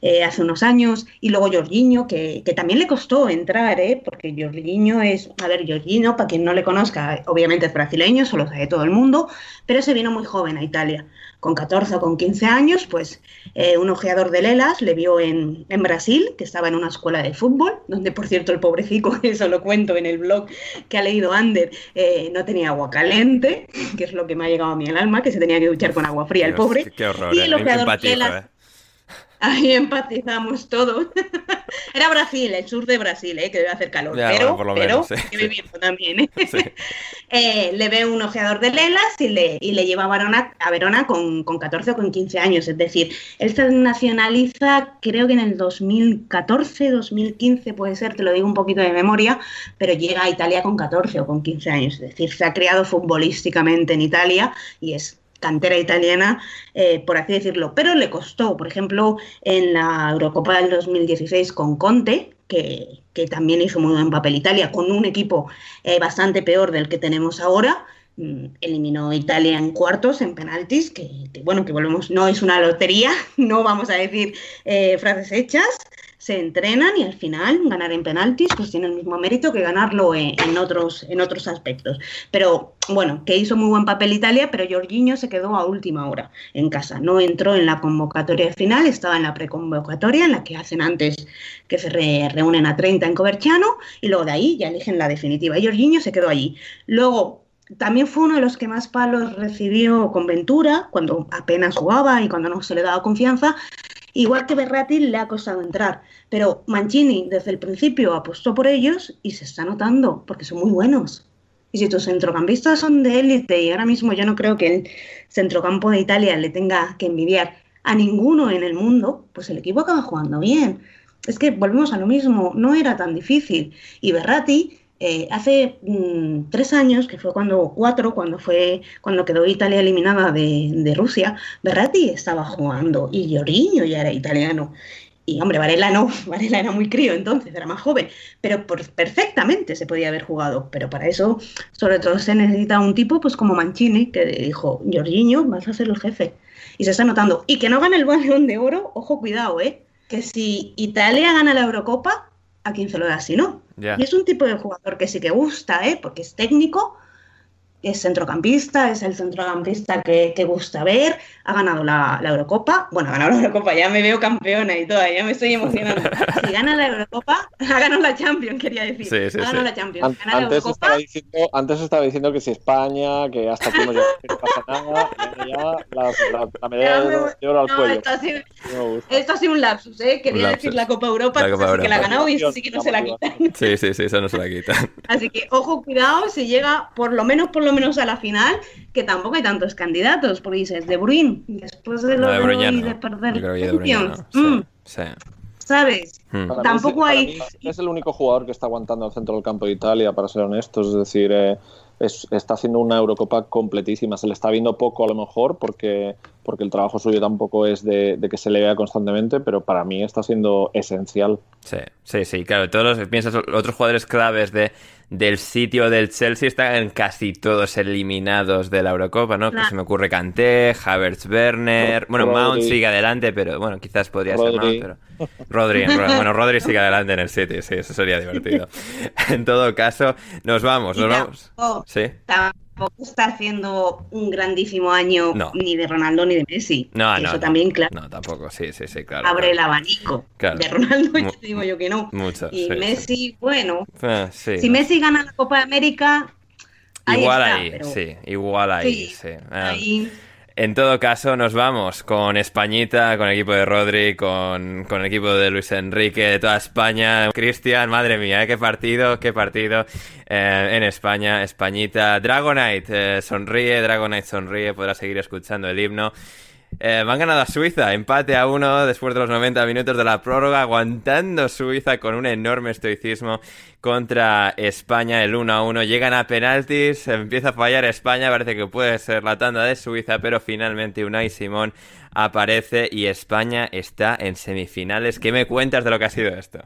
eh, hace unos años y luego Jorginho que, que también le costó entrar, ¿eh? porque Jorginho es, a ver, Jorginho para quien no le conozca, obviamente es brasileño, solo sabe todo el mundo, pero se vino muy joven a Italia con 14 o con 15 años, pues eh, un ojeador de Lelas le vio en, en, Brasil, que estaba en una escuela de fútbol, donde por cierto el pobrecico, eso lo cuento en el blog que ha leído Eh, no tenía agua caliente, que es lo que me ha llegado a mí al alma, que se tenía que duchar con agua fría el pobre. Qué horror, y el ojeador empatizo, de Lelas... ¿eh? Ahí empatizamos todos. Era Brasil, el sur de Brasil, ¿eh? que debe hacer calor, Ya, pero, bueno, menos, sí, hay que sí. también. ¿eh? Sí. Eh, le ve un ojeador de Lelas y le, y le lleva a Verona, a Verona con, con 14 o con 15 años. Es decir, él se nacionaliza creo que en el 2014, 2015 puede ser, te lo digo un poquito de memoria, pero llega a Italia con 14 o con 15 años. Es decir, se ha criado futbolísticamente en Italia y es cantera italiana, eh, por así decirlo, pero le costó, por ejemplo, en la Eurocopa del 2016 con Conte, que, que también hizo muy buen papel Italia, con un equipo eh, bastante peor del que tenemos ahora, mm, eliminó Italia en cuartos, en penaltis, que, que, bueno, que volvemos, no es una lotería, no vamos a decir eh, frases hechas, se entrenan y al final ganar en penaltis pues tiene el mismo mérito que ganarlo en, otros, en otros aspectos. Pero bueno, que hizo muy buen papel Italia, pero Jorginho se quedó a última hora en casa. No entró en la convocatoria final, estaba en la preconvocatoria, en la que hacen antes que se re, reúnen a 30 en Coverciano y luego de ahí ya eligen la definitiva. Y Jorginho se quedó allí. Luego también fue uno de los que más palos recibió con Ventura, cuando apenas jugaba y cuando no se le daba confianza. Igual que Berratti le ha costado entrar, pero Mancini desde el principio apostó por ellos y se está notando porque son muy buenos. Y si tus centrocampistas son de élite y ahora mismo yo no creo que el centrocampo de Italia le tenga que envidiar a ninguno en el mundo, pues el equipo acaba jugando bien. Es que volvemos a lo mismo, no era tan difícil. Y Berratti eh, hace mmm, tres años, que fue cuando, cuatro, cuando fue, cuando quedó Italia eliminada de, Rusia, Berratti estaba jugando y Jorginho ya era italiano. Y hombre, Varela no, Varela era muy crío entonces, era más joven, pero perfectamente se podía haber jugado. Pero para eso, sobre todo, se necesita un tipo pues como Mancini, que dijo, Jorginho, vas a ser el jefe. Y se está notando. Y que no gane el balón de oro, ojo, cuidado, ¿eh? Que si Italia gana la Eurocopa, a quién se lo da si no. Y es un tipo de jugador que sí que gusta, ¿eh? porque es técnico, es centrocampista, es el centrocampista que, que gusta ver, ha ganado la, la, Eurocopa, bueno, ha ganado la Eurocopa, ya me veo campeona y todo, ya me estoy emocionando. Si gana la Eurocopa, ha ganado la Champions, quería decir. Sí, sí, ha ganado sí. la Champions, gana antes, la Eurocopa. Estaba diciendo, antes estaba diciendo que si España, que hasta aquí no, ya, que no pasa nada, y ya la, la, la medalla de oro, de oro al no, cuello. Esto ha, sido, No me gusta. esto ha sido un lapsus, ¿eh? Quería lapsus. decir la Copa Europa, La Copa así que la ha ganado y eso sí que no se la quitan. Sí, sí, sí, eso no se la quitan. Así que ojo, cuidado, si llega por lo menos, por lo menos a la final, que tampoco hay tantos candidatos, porque dices, De Bruyne, después de lo No, de Bruyne no. de perder Yo creo que de Bruyne Champions, no. mm, Sí, sí. ¿sabes? Hmm. Mí Tampoco es- para hay- mí Es el único jugador que está aguantando al centro del campo de Italia, para ser honestos. Es decir, eh, es- está haciendo una Eurocopa completísima. Se le está viendo poco a lo mejor porque, porque el trabajo suyo tampoco es de, de que se le vea constantemente, pero para mí está siendo esencial. Sí, sí, sí, claro. Todos los, piensas, otros jugadores claves de, del sitio del Chelsea están casi todos eliminados de la Eurocopa, ¿no? Claro. se me ocurre Kanté, Havertz, Werner. Bueno, Rodri. Mount sigue adelante, pero bueno, quizás podría ser. Mount, pero. Rodri, Ro- bueno, Rodri sigue adelante en el City, sí, eso sería divertido. En todo caso, nos vamos, nos vamos. Sí. Tampoco está haciendo un grandísimo año No. ni de Ronaldo ni de Messi. No, Eso no. también, claro, No, tampoco, sí, sí, sí, claro. abre el abanico. Claro. De Ronaldo ya te digo yo que no. Mucho, y sí, sí. Messi, bueno, Ah, sí, si. Messi gana la Copa de América, ahí Igual está, ahí, pero- sí, igual ahí, Sí, sí. Ah, ahí- En todo caso, nos vamos con Españita, con el equipo de Rodri, con, con el equipo de Luis Enrique, de toda España. Cristian, madre mía, ¿eh? qué partido, qué partido eh, en España. Españita, Dragonite eh, sonríe, Dragonite sonríe, podrá seguir escuchando el himno. Eh, van ganado a Suiza, empate a uno después de los 90 minutos de la prórroga, aguantando Suiza con un enorme estoicismo contra España, el 1 a 1. Llegan a penaltis, empieza a fallar España, parece que puede ser la tanda de Suiza, pero finalmente Unai Simón aparece y España está en semifinales. ¿Qué me cuentas de lo que ha sido esto?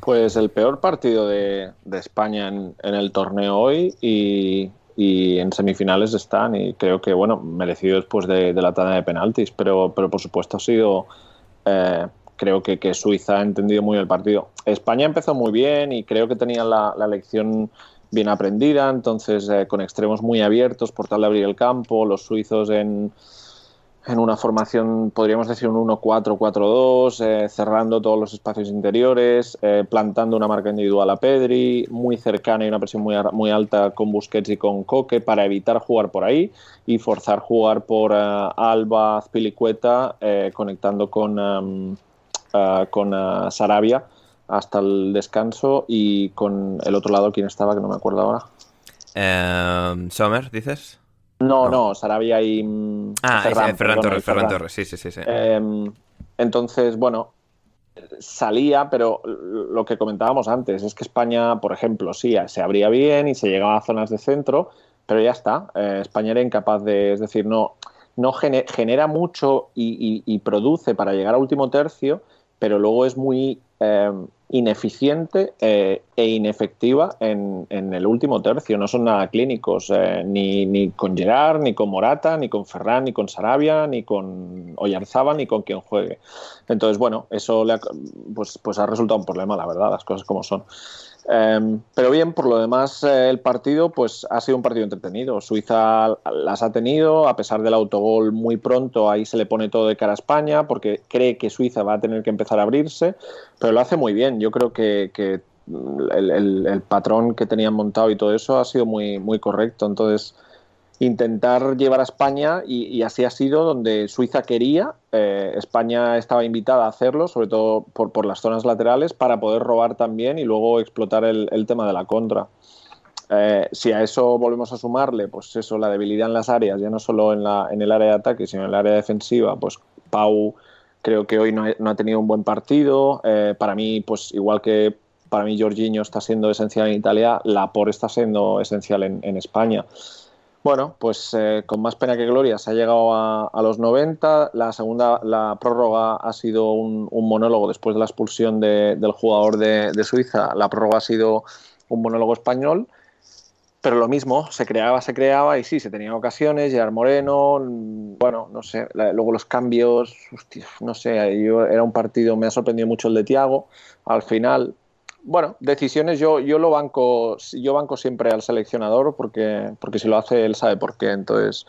Pues el peor partido de, de España en, en el torneo hoy y, y en semifinales están y creo que, bueno, merecido después de, la tanda de penaltis, pero, pero por supuesto ha sido, eh, creo que, que Suiza ha entendido muy el partido. España empezó muy bien y creo que tenía la, la lección bien aprendida, entonces eh, con extremos muy abiertos por tal de abrir el campo, los suizos en, en una formación, podríamos decir un 1-4-4-2, eh, cerrando todos los espacios interiores, eh, plantando una marca individual a Pedri, muy cercana y una presión muy, muy alta con Busquets y con Coque para evitar jugar por ahí y forzar jugar por eh, Alba, Azpilicueta, eh, conectando con, em, con Sarabia hasta el descanso y con el otro lado, ¿quién estaba? Que no me acuerdo ahora. Eh, Sommer, dices? No, No. no, Sarabia y... mm, Ah, Ferran, Torres, Ferran. Torres, sí, sí, sí. sí. Eh, entonces, bueno, salía, pero lo que comentábamos antes es que España, por ejemplo, sí, se abría bien y se llegaba a zonas de centro, pero ya está. Eh, España era incapaz de, es decir, no, no gene- genera mucho y, y- y produce para llegar al último tercio, pero luego es muy eh, ineficiente eh, e inefectiva en, en el último tercio. No son nada clínicos, eh, ni, ni con Gerard, ni con Morata, ni con Ferran, ni con Sarabia, ni con Oyarzábal, ni con quien juegue. Entonces, bueno, eso le ha, pues, pues ha resultado un problema, la verdad, las cosas como son. Eh, pero bien, por lo demás, eh, el partido pues ha sido un partido entretenido. Suiza las ha tenido, a pesar del autogol muy pronto, ahí se le pone todo de cara a España, porque cree que Suiza va a tener que empezar a abrirse, pero lo hace muy bien. Yo creo que, el patrón que tenían montado y todo eso ha sido muy, muy correcto. Entonces, intentar llevar a España y, así ha sido donde Suiza quería. eh, España estaba invitada a hacerlo, sobre todo por, por las zonas laterales, para poder robar también y luego explotar el, tema de la contra. Eh, si a eso volvemos a sumarle, pues eso, la debilidad en las áreas, ya no solo en, la, en el área de ataque, sino en el área defensiva, pues Pau creo que hoy no, ha- tenido un buen partido. Eh, para mí, pues igual que para mí Jorginho está siendo esencial en Italia, Laporte está siendo esencial en, en España. Bueno, pues eh, con más pena que gloria se ha llegado a, a los 90. La segunda, la prórroga ha sido un, un monólogo después de la expulsión de- del jugador de, de Suiza. La prórroga ha sido un monólogo español. Pero lo mismo, se creaba, se creaba y sí, se tenían ocasiones, Gerard Moreno, mm, bueno, no sé, la- luego los cambios, hostia, no sé, yo, era un partido, me ha sorprendido mucho el de Tiago, al final, bueno, decisiones yo, yo lo banco, yo banco siempre al seleccionador porque, porque si lo hace él sabe por qué, entonces...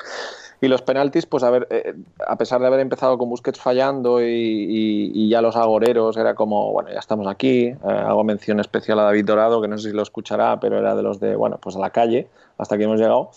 Y los penaltis, pues a ver, eh, a pesar de haber empezado con Busquets fallando y, ya los agoreros, era como, bueno, ya estamos aquí. Eh, hago mención especial a David Dorado, que no sé si lo escuchará, pero era de los de, bueno, pues a la calle, hasta aquí hemos llegado.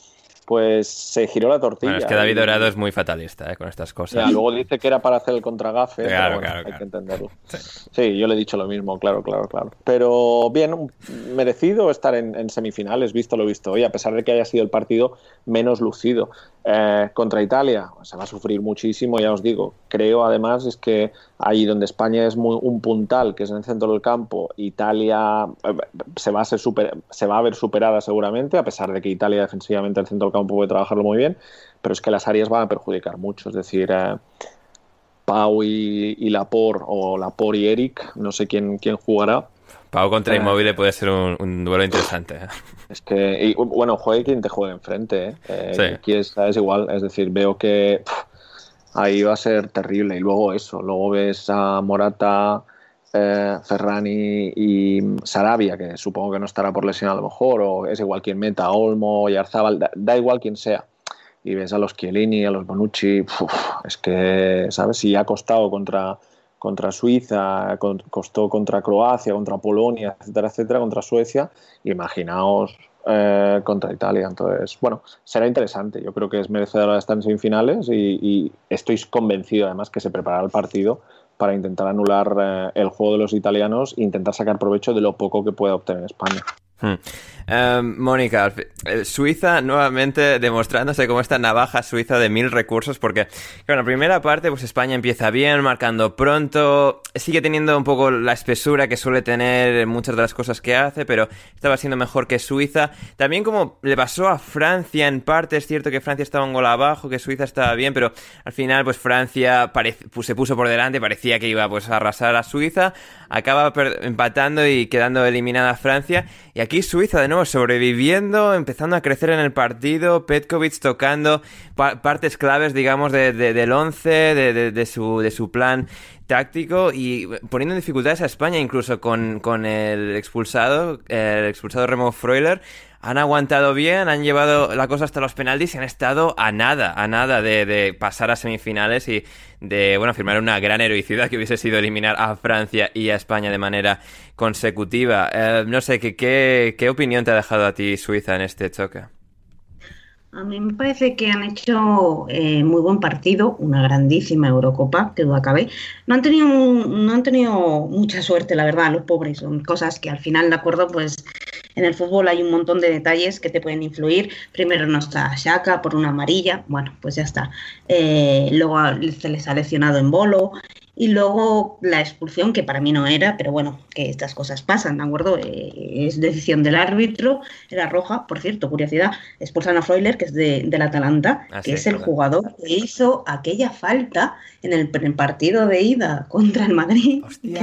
Pues se giró la tortilla. Bueno, es que David Dorado es muy fatalista eh, con estas cosas. ya, luego dice que era para hacer el contragafe, Claro, pero bueno, claro, hay claro. que entenderlo. Sí. Sí, yo le he dicho lo mismo, claro, claro, claro. Pero bien, merecido estar en, en semifinales, visto lo visto hoy, a pesar de que haya sido el partido menos lucido. Eh, contra Italia se va a sufrir muchísimo, ya os digo. Creo además es que ahí donde España es muy, un puntal, que es en el centro del campo, Italia eh, se va, a ser se va a ver superada seguramente, a pesar de que Italia defensivamente el centro del campo puede trabajarlo muy bien, pero es que las áreas van a perjudicar mucho. Es decir, eh, Pau y, y Lapor o Lapor y Eric, no sé quién, quién jugará, Pau contra Inmóvil puede ser un, duelo interesante. ¿eh? Es que, bueno, juegue quien te juegue enfrente. ¿eh? eh es, igual, es decir, veo que ahí va a ser terrible. Y luego eso, luego ves a Morata, eh, Ferrani y Sarabia, que supongo que no estará por lesión a lo mejor, o es igual quien meta, Olmo y Arzabal, da, igual quien sea. Y ves a los Chiellini, a los Bonucci, es que, ¿sabes? Si ha costado contra contra Suiza, costó contra Croacia, contra Polonia, etcétera, etcétera, contra Suecia. Imaginaos eh, contra Italia. Entonces, bueno, será interesante. Yo creo que es merecedora de estar en semifinales y, y estoy convencido además que se preparará el partido para intentar anular eh, el juego de los italianos e intentar sacar provecho de lo poco que pueda obtener España. Hmm. Em, Mónica, eh, Suiza nuevamente demostrándose como esta navaja suiza de mil recursos, porque bueno, la primera parte, pues España empieza bien, marcando pronto, sigue teniendo un poco la espesura que suele tener muchas de las cosas que hace, pero estaba siendo mejor que Suiza. También como le pasó a Francia en parte, es cierto que Francia estaba un gol abajo, que Suiza estaba bien, pero al final pues Francia se puso por delante, parecía que iba pues a arrasar a Suiza, acaba empatando y quedando eliminada Francia, y aquí Suiza de nuevo sobreviviendo, empezando a crecer en el partido, Petkovic tocando partes claves, digamos, del 11, de, su, de su plan táctico y poniendo en dificultades a España, incluso con, con el expulsado, el expulsado Remo Freuler han aguantado bien, han llevado la cosa hasta los penaltis y han estado a nada, a nada de, pasar a semifinales y de, bueno, firmar una gran heroicidad que hubiese sido eliminar a Francia y a España de manera consecutiva. Eh, no sé, ¿qué, ¿qué, opinión te ha dejado a ti Suiza en este choque? A mí me parece que han hecho eh, muy buen partido, una grandísima Eurocopa, que duda cabe. No han tenido no han tenido mucha suerte, la verdad, los pobres. Son cosas que al final, de acuerdo, pues en el fútbol hay un montón de detalles que te pueden influir. Primero no está Shaka por una amarilla, bueno, pues ya está. Eh, luego se les ha lesionado en bolo y luego la expulsión, que para mí no era, pero bueno, que estas cosas pasan, ¿de acuerdo? Eh, es decisión del árbitro, era roja, por cierto, curiosidad, expulsan a Freuler, que es de, del Atalanta, ah, que es el jugador que hizo aquella falta en el, partido de ida contra el Madrid. Hostia,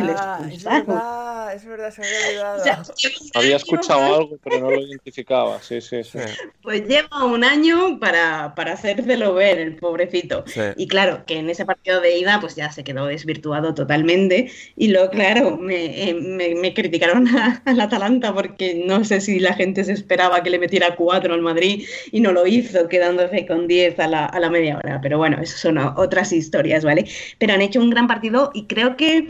es verdad, es verdad, se me había olvidado. había escuchado algo, pero no lo identificaba, sí, sí, sí. Pues lleva un año para, para hacérselo ver, el pobrecito. Y claro, que en ese partido de ida, pues ya se quedó desvirtuado totalmente. Y luego, claro, me, eh, me, criticaron al Atalanta porque no sé si la gente se esperaba que le metiera cuatro al Madrid y no lo hizo, quedándose con 10 a la, a la media hora. Pero bueno, eso son otras historias, ¿vale? Pero han hecho un gran partido y creo que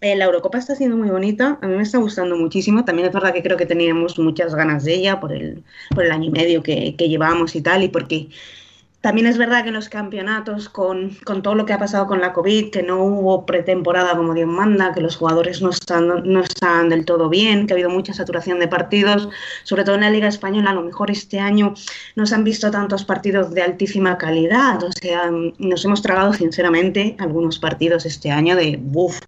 eh, la Eurocopa está siendo muy bonita, a mí me está gustando muchísimo. También es verdad que creo que teníamos muchas ganas de ella por el, por el año y medio que, que llevábamos y tal, y porque también es verdad que en los campeonatos, con, todo lo que ha pasado con la COVID, que no hubo pretemporada como Dios manda, que los jugadores no están, no están del todo bien, que ha habido mucha saturación de partidos, sobre todo en la Liga Española, a lo mejor este año no se han visto tantos partidos de altísima calidad, o sea, nos hemos tragado sinceramente algunos partidos este año de buf,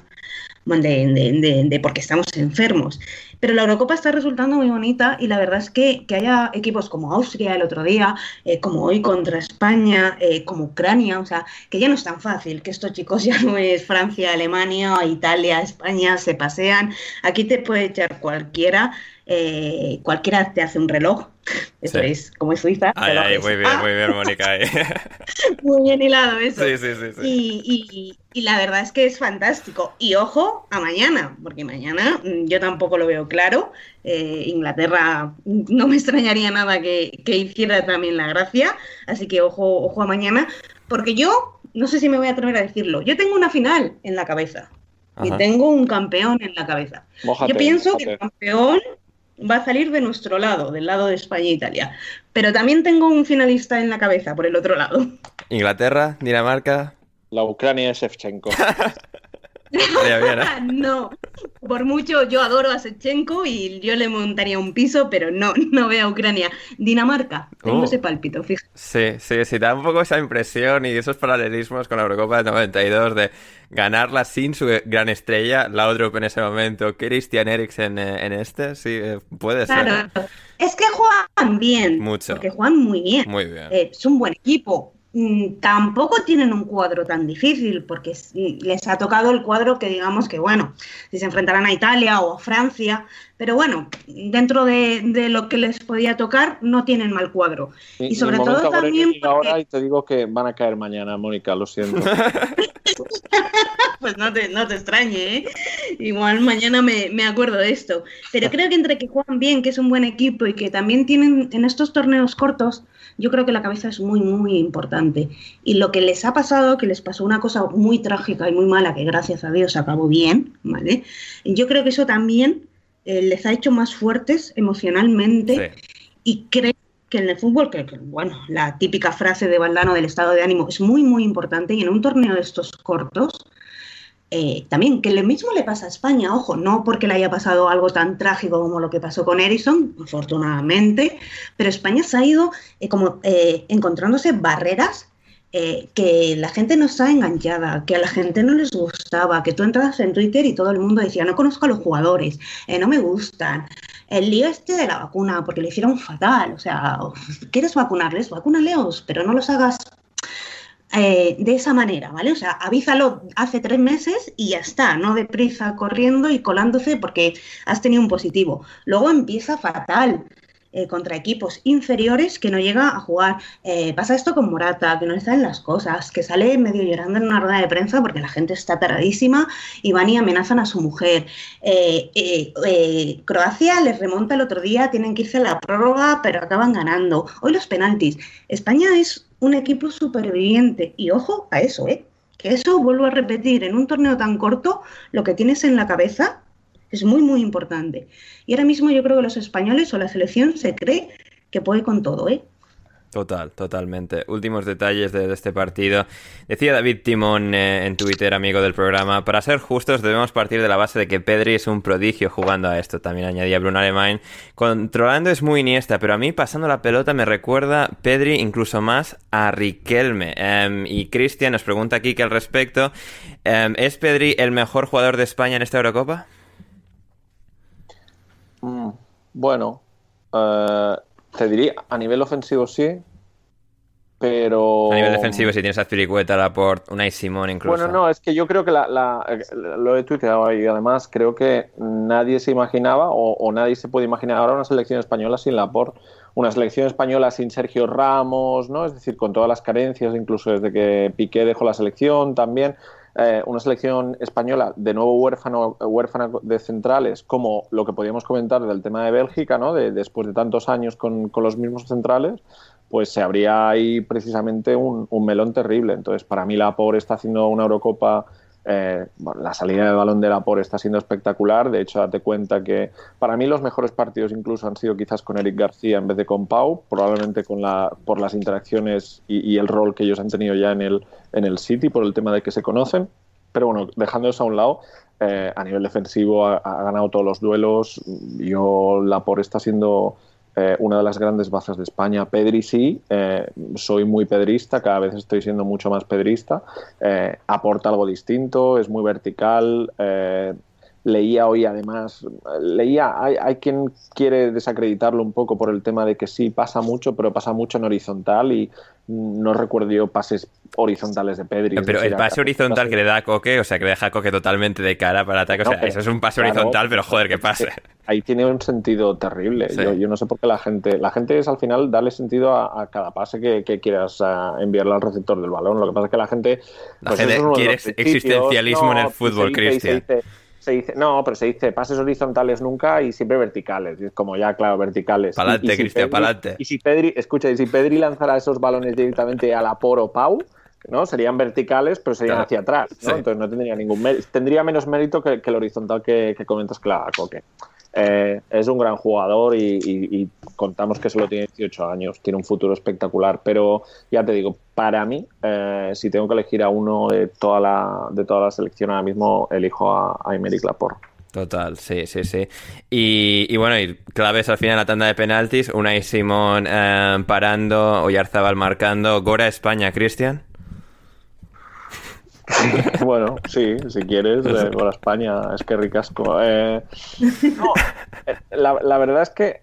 de, de, porque estamos enfermos. Pero la Eurocopa está resultando muy bonita y la verdad es que, que haya equipos como Austria el otro día, eh, como hoy contra España, eh, como Ucrania, o sea, que ya no es tan fácil, que estos chicos ya no es Francia, Alemania, Italia, España, se pasean. Aquí te puede echar cualquiera, eh, cualquiera te hace un reloj eso es, como es Suiza. muy bien, muy bien, Mónica. muy bien hilado eso. Sí, sí, sí. Y, y, la verdad es que es fantástico. Y ojo a mañana, porque mañana mm, yo tampoco lo veo claro. Eh, Inglaterra no me extrañaría nada que, que, hiciera también la gracia. Así que ojo, ojo a mañana, porque yo, no sé si me voy a atrever a decirlo, yo tengo una final en la cabeza. Y tengo un campeón en la cabeza. yo pienso que el campeón va a salir de nuestro lado, del lado de España e Italia. Pero también tengo un finalista en la cabeza por el otro lado. Inglaterra, Dinamarca. La Ucrania de Shevchenko. ¿eh? no, por mucho yo adoro a Sechenko y yo le montaría un piso, pero no, no veo a Ucrania. Dinamarca, tengo Oh. ese pálpito, fíjate. Sí, sí, sí, da un poco esa impresión y esos paralelismos con la Eurocopa de 92 de ganarla sin su gran estrella, la otra en ese momento, Christian Eriksen eh, en este, sí, eh, puede ser. Claro, es que juegan bien, Mucho. porque juegan muy bien. Muy bien. Eh, es un buen equipo. Mm, Tampoco tienen un cuadro tan difícil, porque les ha tocado el cuadro que digamos que, bueno, si se enfrentarán a Italia o a Francia, pero bueno, dentro de, de lo que les podía tocar, no tienen mal cuadro. Mi- Y sobre momento todo también ahora y te digo que van a caer mañana, Mónica, lo siento. Pues no te, no te extrañe, ¿eh? Igual mañana me, me acuerdo de esto. Pero creo que entre que juegan bien, que es un buen equipo y que también tienen en estos torneos cortos, yo creo que la cabeza es muy, muy importante. Y lo que les ha pasado, que les pasó una cosa muy trágica y muy mala, que gracias a Dios acabó bien, ¿vale? Yo creo que eso también eh, les ha hecho más fuertes emocionalmente Sí. y creo que en el fútbol, que, que, bueno, la típica frase de Valdano del estado de ánimo es muy, muy importante y en un torneo de estos cortos, eh, también que lo mismo le pasa a España, ojo, no porque le haya pasado algo tan trágico como lo que pasó con Erikson, afortunadamente, pero España se ha ido eh, como eh, encontrándose barreras que la gente no está enganchada, que a la gente no les gustaba, que tú entras en Twitter y todo el mundo decía, no conozco a los jugadores, no me gustan, el lío este de la vacuna, porque le hicieron fatal, o sea, ¿quieres vacunarles? Vacúnaleos, pero no los hagas eh, de esa manera, ¿vale? O sea, avísalo hace tres meses y ya está, no deprisa corriendo y colándose porque has tenido un positivo. Luego empieza fatal. eh, contra equipos inferiores que no llega a jugar. Eh, pasa esto con Morata, que no está en las cosas, que sale medio llorando en una rueda de prensa porque la gente está aterradísima y van y amenazan a su mujer. Croacia les remonta el otro día, tienen que irse a la prórroga, pero acaban ganando. Hoy los penaltis. España es un equipo superviviente y ojo a eso, ¿eh? Que eso vuelvo a repetir, en un torneo tan corto, lo que tienes en la cabeza es muy, muy importante. Y ahora mismo yo creo que los españoles o la selección se cree que puede con todo, ¿eh? Total, totalmente. Últimos detalles de, este partido. Decía David Timón eh, en Twitter, amigo del programa, para ser justos debemos partir de la base de que Pedri es un prodigio jugando a esto. También añadía Bruno Alemán. Controlando es muy iniesta, pero a mí pasando la pelota me recuerda Pedri incluso más a Riquelme. Em, y Cristian nos pregunta aquí que al respecto, em, ¿es Pedri el mejor jugador de España en esta Eurocopa? Mm, Bueno, eh, te diría, a nivel ofensivo sí, pero... A nivel defensivo, si tienes a Azpilicueta, Laporte, Unai Simón incluso. Bueno, no, es que yo creo que la, la- lo he tuiteado y además creo que nadie se imaginaba o, o nadie se puede imaginar ahora una selección española sin Laporte, una selección española sin Sergio Ramos, ¿no? Es decir, con todas las carencias, incluso desde que Piqué dejó la selección también. Eh, una selección española de nuevo huérfano, huérfana de centrales, como lo que podíamos comentar del tema de Bélgica, ¿no? De, después de tantos años con, con los mismos centrales, pues se abría ahí precisamente un, un melón terrible. Entonces, para mí la POR está haciendo una Eurocopa, eh, bueno, la salida del balón de la POR está siendo espectacular. De hecho, date cuenta que para mí los mejores partidos incluso han sido quizás con Eric García en vez de con Pau, probablemente con la, por las interacciones y, y el rol que ellos han tenido ya en el, en el City, por el tema de que se conocen. Pero bueno, dejando eso a un lado, eh, a nivel defensivo ha, ha ganado todos los duelos. Yo, la POR está siendo eh, una de las grandes bazas de España. Pedri sí, eh, soy muy pedrista, cada vez estoy siendo mucho más pedrista. Eh, aporta algo distinto, es muy vertical. leía hoy además, leía, hay, hay quien quiere desacreditarlo un poco por el tema de que sí pasa mucho, pero pasa mucho en horizontal y no recuerdo yo pases horizontales de Pedri. Pero decir, el pase horizontal que le da a Coque, o sea, que le deja a Coque totalmente de cara para ataque, o sea, eso es un pase claro, horizontal, pero joder, que pase. ahí tiene un sentido terrible. Sí. Yo, yo no sé por qué la gente, la gente es al final darle sentido a, a cada pase que, que quieras enviarle al receptor del balón. Lo que pasa es que la gente, La pues gente quiere existencialismo en el fútbol, Cristian. Se dice- no, pero se dice pases horizontales nunca y siempre verticales. Y es como ya, claro, verticales. Pa'lante, si Cristian, pa'lante. Y si Pedri, escucha, y si Pedri lanzara esos balones directamente a la Poro Pau, ¿no? Serían verticales, pero serían Claro. hacia atrás, ¿no? Sí. Entonces no tendría ningún mérito. Tendría menos mérito que, que el horizontal que, que comentas, claro, Coque. Eh, es un gran jugador y, contamos que solo tiene 18 años, tiene un futuro espectacular, pero ya te digo, para mí, eh, si tengo que elegir a uno de toda la, de selección ahora mismo, elijo a, a Laporte. Total, sí, sí, sí. Y, bueno, y claves al final la tanda de penaltis, Unai Simón eh, parando, Oyarzabal marcando, Gora España, Cristian. bueno, sí, si quieres, eh, Gora España, es que ricasco. Eh, la, verdad es que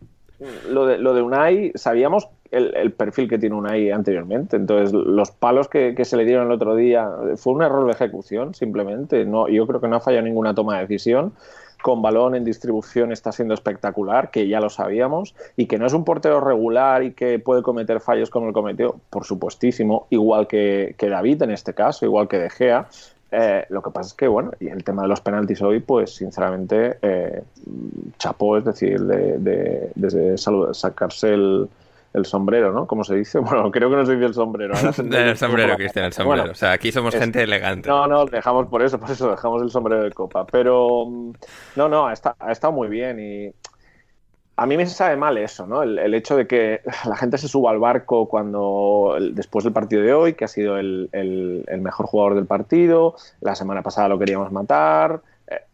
lo de, lo de Unai, sabíamos el, perfil que tiene Unai anteriormente. Entonces, los palos que, que, se le dieron el otro día fue un error de ejecución, simplemente. No, yo creo que no ha fallado ninguna toma de decisión con balón en distribución está siendo espectacular, que ya lo sabíamos, y que no es un portero regular y que puede cometer fallos como el cometió, por supuestísimo, igual que, David en este caso, igual que De Gea. Eh, lo que pasa es que, bueno, y el tema de los penaltis hoy, pues sinceramente, eh, chapó, es decir, de, de sacarse el, el sombrero, ¿no? Como se dice. Bueno, creo que no se dice el sombrero. el sombrero, Cristian, el sombrero. o sea, aquí somos gente elegante. No, no, dejamos por eso, por eso dejamos el sombrero de copa. Pero mm, no, no, ha estado, muy bien y a mí me sabe mal eso, ¿no? El, hecho de que la gente se suba al barco cuando después del partido de hoy, que ha sido el, el mejor jugador del partido, la semana pasada lo queríamos matar,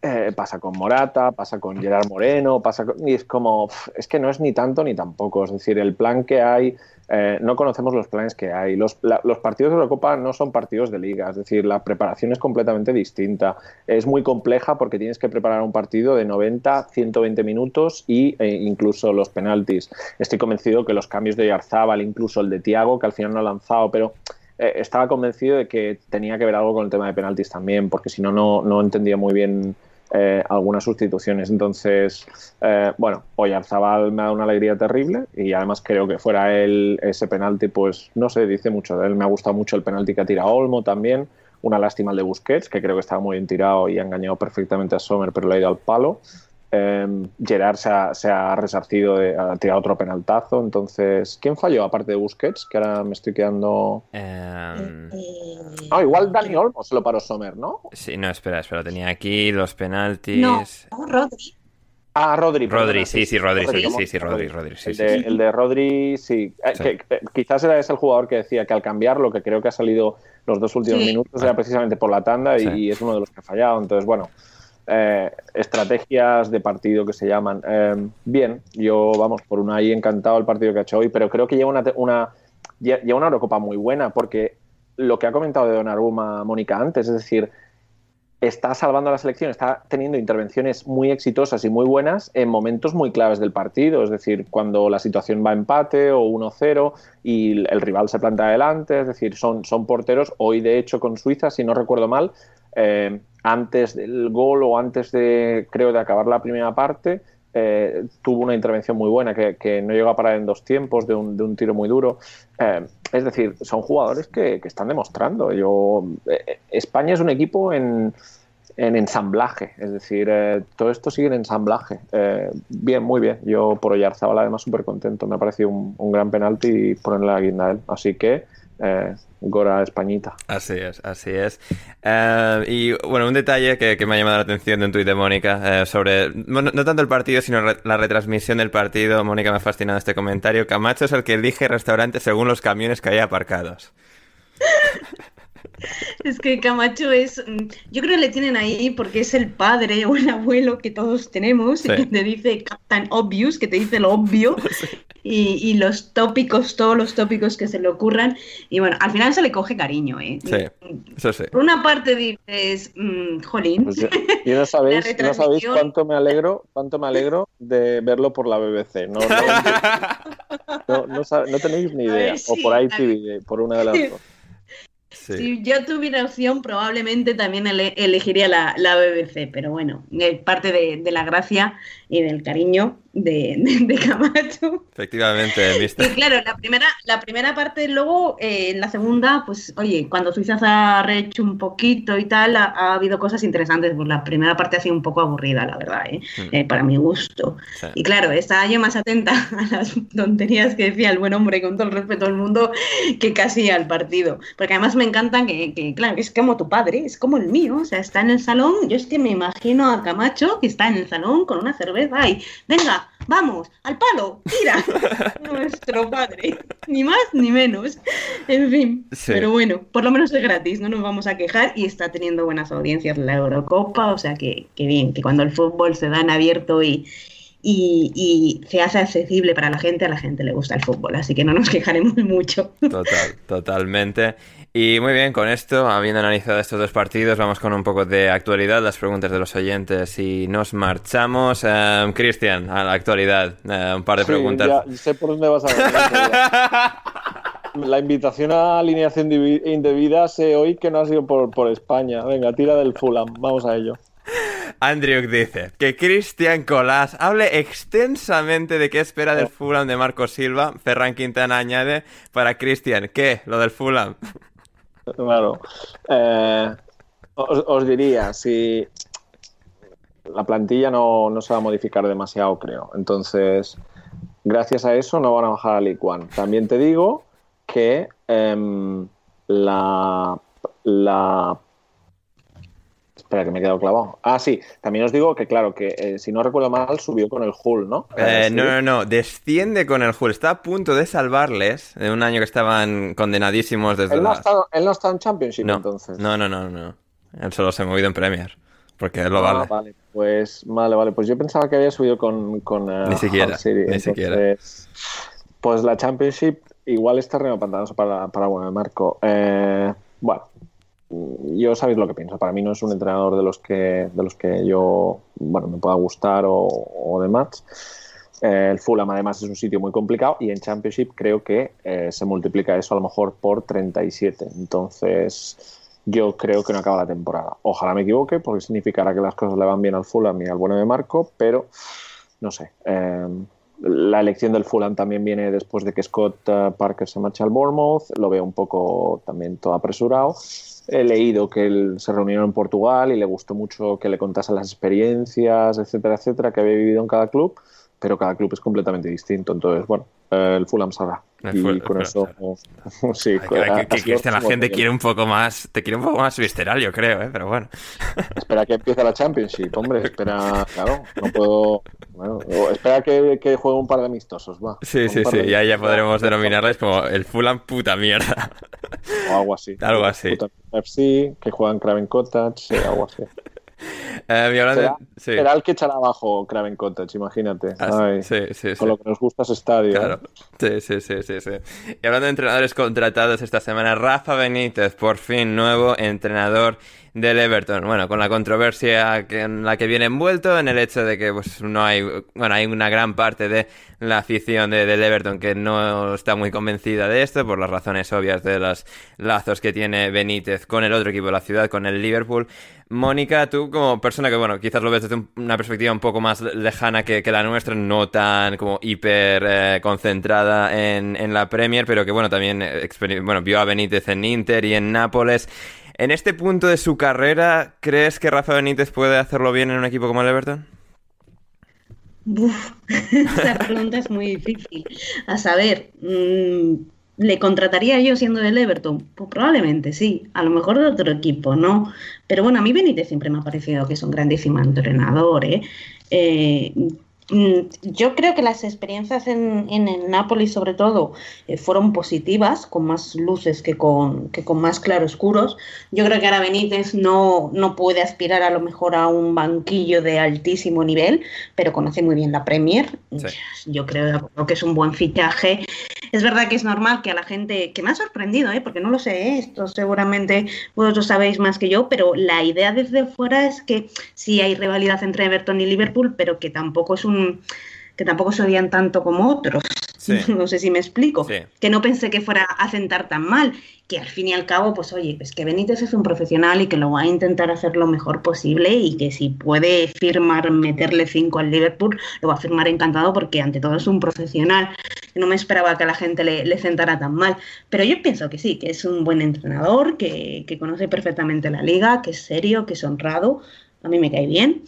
eh, pasa con Morata, pasa con Gerard Moreno, pasa y es como, es que no es ni tanto ni tampoco, es decir, el plan que hay, eh, no conocemos los planes que hay, los, partidos de Eurocopa no son partidos de liga, es decir, la preparación es completamente distinta, es muy compleja porque tienes que preparar un partido de 90, 120 minutos y e incluso los penaltis. Estoy convencido que los cambios de Yarzábal, incluso el de Tiago, que al final no ha lanzado, pero eh, estaba convencido de que tenía que ver algo con el tema de penaltis también, porque si no, no entendía muy bien eh, algunas sustituciones. Entonces, eh, bueno, Oyarzabal me ha dado una alegría terrible y además creo que fuera él ese penalti, pues no sé, dice mucho de él. Me ha gustado mucho el penalti que ha tirado Olmo también. Una lástima el de Busquets, que creo que estaba muy bien tirado y ha engañado perfectamente a Sommer, pero le ha ido al palo. Em, Gerard se ha, resarcido, de, ha tirado otro penaltazo. Entonces, ¿quién falló aparte de Busquets? Que ahora me estoy quedando. Em, ah, igual Dani Olmo se lo paró Sommer, ¿no? Sí, no, espera, espera. Tenía aquí los penaltis. No, Rodri. Ah, Rodri. Rodri, sí, sí, Rodri, sí, sí, Rodri, Rodri, sí, el, de, el de Rodri, sí. Eh, eh, quizás era ese el jugador que decía que al cambiar lo que creo que ha salido los dos últimos minutos era precisamente por la tanda y, es uno de los que ha fallado. Entonces, bueno, eh, estrategias de partido que se llaman. Eh, bien, yo, vamos, por una ahí encantado el partido que ha hecho hoy, pero creo que lleva una, una, lleva una Eurocopa muy buena porque lo que ha comentado de Donnarumma Mónica antes, es decir, está salvando a la selección, está teniendo intervenciones muy exitosas y muy buenas en momentos muy claves del partido, es decir, cuando la situación va a empate o 1-0 y el rival se planta adelante, es decir, son, son porteros, hoy de hecho con Suiza, si no recuerdo mal, eh, antes del gol o antes de, creo, de acabar la primera parte, eh, tuvo una intervención muy buena que, no llegó a parar en dos tiempos de un, de un tiro muy duro. Eh, es decir, son jugadores que, están demostrando. Yo, eh, España es un equipo en, en ensamblaje, es decir, todo esto sigue en ensamblaje. bien, muy bien. Yo por Oyarzabal además súper contento. Me ha parecido un, un gran penalti y ponerle a él. Así que eh, Gora Españita. Así es, así es. Eh, y bueno, un detalle que, me ha llamado la atención de un tuit de Mónica eh, sobre, no, tanto el partido, sino la retransmisión del partido. Mónica me ha fascinado este comentario. Camacho es el que elige restaurante según los camiones que hay aparcados. Es que Camacho es, mm, yo creo que le tienen ahí porque es el padre o el abuelo que todos tenemos, y que te dice Captain Obvious, que te dice lo obvio, y, los tópicos, todos los tópicos que se le ocurran, y bueno, al final se le coge cariño, ¿eh? Sí, eso sí. Por una parte dices, mmm, jolín. Pues y no sabéis, no sabéis cuánto me alegro, cuánto me alegro de verlo por la BBC, no, no, tenéis ni idea, o por ITV, por una de las dos. Si yo tuviera opción, probablemente también elegiría la, BBC, pero bueno, parte de, la gracia y del cariño de, de, Camacho. Efectivamente, Y claro, la primera, la primera parte, luego, eh, en la segunda, pues, oye, cuando Suiza se ha rehecho un poquito y tal, ha, ha, habido cosas interesantes. Pues la primera parte ha sido un poco aburrida, la verdad, ¿eh? Mm. Eh, para mi gusto. Sí. Y claro, estaba yo más atenta a las tonterías que decía el buen hombre, con todo el respeto del mundo, que casi al partido. Porque además me encanta que, que, claro, que es como tu padre, es como el mío, o sea, está en el salón, yo es que me imagino a Camacho que está en el salón con una cerveza y, venga, vamos, al palo, tira. Nuestro padre, ni más ni menos. En fin, sí. pero bueno, por lo menos es gratis, no nos vamos a quejar y está teniendo buenas audiencias la Eurocopa, o sea que, que bien, que cuando el fútbol se da en abierto y, y, y, se hace accesible para la gente, a la gente le gusta el fútbol, así que no nos quejaremos mucho. Total, totalmente. Y muy bien, con esto, habiendo analizado estos dos partidos, vamos con un poco de actualidad, las preguntas de los oyentes y nos marchamos. Uh, Cristian, a la actualidad, uh, un par de sí, preguntas. Ya sé por dónde vas a ver. la invitación a alineación indebida sé hoy que no ha sido por, por España. Venga, tira del Fulham, vamos a ello. Andrew dice que Cristian Colás hable extensamente de qué espera del Fulham de Marco Silva. Ferran Quintana añade para Cristian, ¿qué? Lo del Fulham. Claro. Eh, os, os, diría, si la plantilla no, no, se va a modificar demasiado, creo. Entonces, gracias a eso no van a bajar a One. También te digo que eh, la, la Espera, que me he quedado clavado. Ah, sí. También os digo que, claro, que eh, si no recuerdo mal, subió con el Hull, ¿no? Eh, no, no, no. Desciende con el Hull. Está a punto de salvarles de un año que estaban condenadísimos desde ¿Él no, la... está, él no está en Championship, no. entonces? No, no, no, no. Él solo se ha movido en Premier. Porque él lo ah, vale. vale. Pues, vale, vale. Pues yo pensaba que había subido con... con uh, ni siquiera, City. ni entonces, siquiera. Pues la Championship igual está pantanoso para, para bueno, Marco. Eh, bueno, yo sabéis lo que pienso. Para mí no es un entrenador de los que, de los que yo bueno, me pueda gustar o, o demás. Eh, el Fulham además es un sitio muy complicado y en Championship creo que eh, se multiplica eso a lo mejor por 37. Entonces yo creo que no acaba la temporada. Ojalá me equivoque porque significará que las cosas le van bien al Fulham y al bueno de Marco, pero no sé. Eh, la elección del Fulham también viene después de que Scott Parker se marcha al Bournemouth. Lo veo un poco también todo apresurado. He leído que él se reunieron en Portugal y le gustó mucho que le contase las experiencias, etcétera, etcétera, que había vivido en cada club, pero cada club es completamente distinto. Entonces, bueno, eh, el Fulham sabrá. Y Fulham, con eso, sí, que, que la gente quiere un poco más, te quiere un poco más visceral, yo creo, ¿eh? pero bueno. Espera que empiece la Championship, hombre, espera, claro, no puedo, bueno, espera que, que juegue un par de amistosos, va. Sí, sí, sí, ya, ya podremos denominarles como el Fulham puta mierda. O algo así. algo así. Puta FC, que juegan Craven Cottage, algo así. Eh, y hablando será, de... sí. será, el que echará abajo Craven Cottage, imagínate. Ay, sí, sí, con lo que nos gusta ese estadio. Claro. Sí, sí, sí, sí, sí. Y hablando de entrenadores contratados esta semana, Rafa Benítez, por fin nuevo entrenador del Everton. Bueno, con la controversia que, en la que viene envuelto, en el hecho de que pues no hay, bueno, hay una gran parte de la afición de, del Everton que no está muy convencida de esto, por las razones obvias de los lazos que tiene Benítez con el otro equipo de la ciudad, con el Liverpool. Mónica, tú como persona que, bueno, quizás lo ves desde una perspectiva un poco más lejana que, la nuestra, no tan como hiper eh, concentrada en, en, la Premier, pero que, bueno, también bueno, vio a Benítez en Inter y en Nápoles. En este punto de su carrera, ¿crees que Rafa Benítez puede hacerlo bien en un equipo como el Everton? Esa pregunta es muy difícil. A saber, mmm, ¿le contrataría yo siendo del Everton? Pues probablemente sí, a lo mejor de otro equipo, ¿no? Pero bueno, a mí Benítez siempre me ha parecido que es un grandísimo entrenador, ¿eh? eh yo creo que las experiencias en, en el Napoli, sobre todo, eh, fueron positivas, con más luces que con, que con más claroscuros. Yo creo que ahora Benítez no, no puede aspirar a lo mejor a un banquillo de altísimo nivel, pero conoce muy bien la Premier. Sí. Yo creo, que es un buen fichaje. Es verdad que es normal que a la gente, que me ha sorprendido, ¿eh? porque no lo sé, ¿eh? esto seguramente vosotros sabéis más que yo, pero la idea desde fuera es que sí hay rivalidad entre Everton y Liverpool, pero que tampoco es un que tampoco se odian tanto como otros. No sé si me explico. Sí. Que no pensé que fuera a sentar tan mal. Que al fin y al cabo, pues oye, es que Benítez es un profesional y que lo va a intentar hacer lo mejor posible y que si puede firmar, meterle cinco al Liverpool, lo va a firmar encantado porque ante todo es un profesional. No me esperaba que a la gente le, le sentara tan mal. Pero yo pienso que sí, que es un buen entrenador, que, que conoce perfectamente la liga, que es serio, que es honrado. A mí me cae bien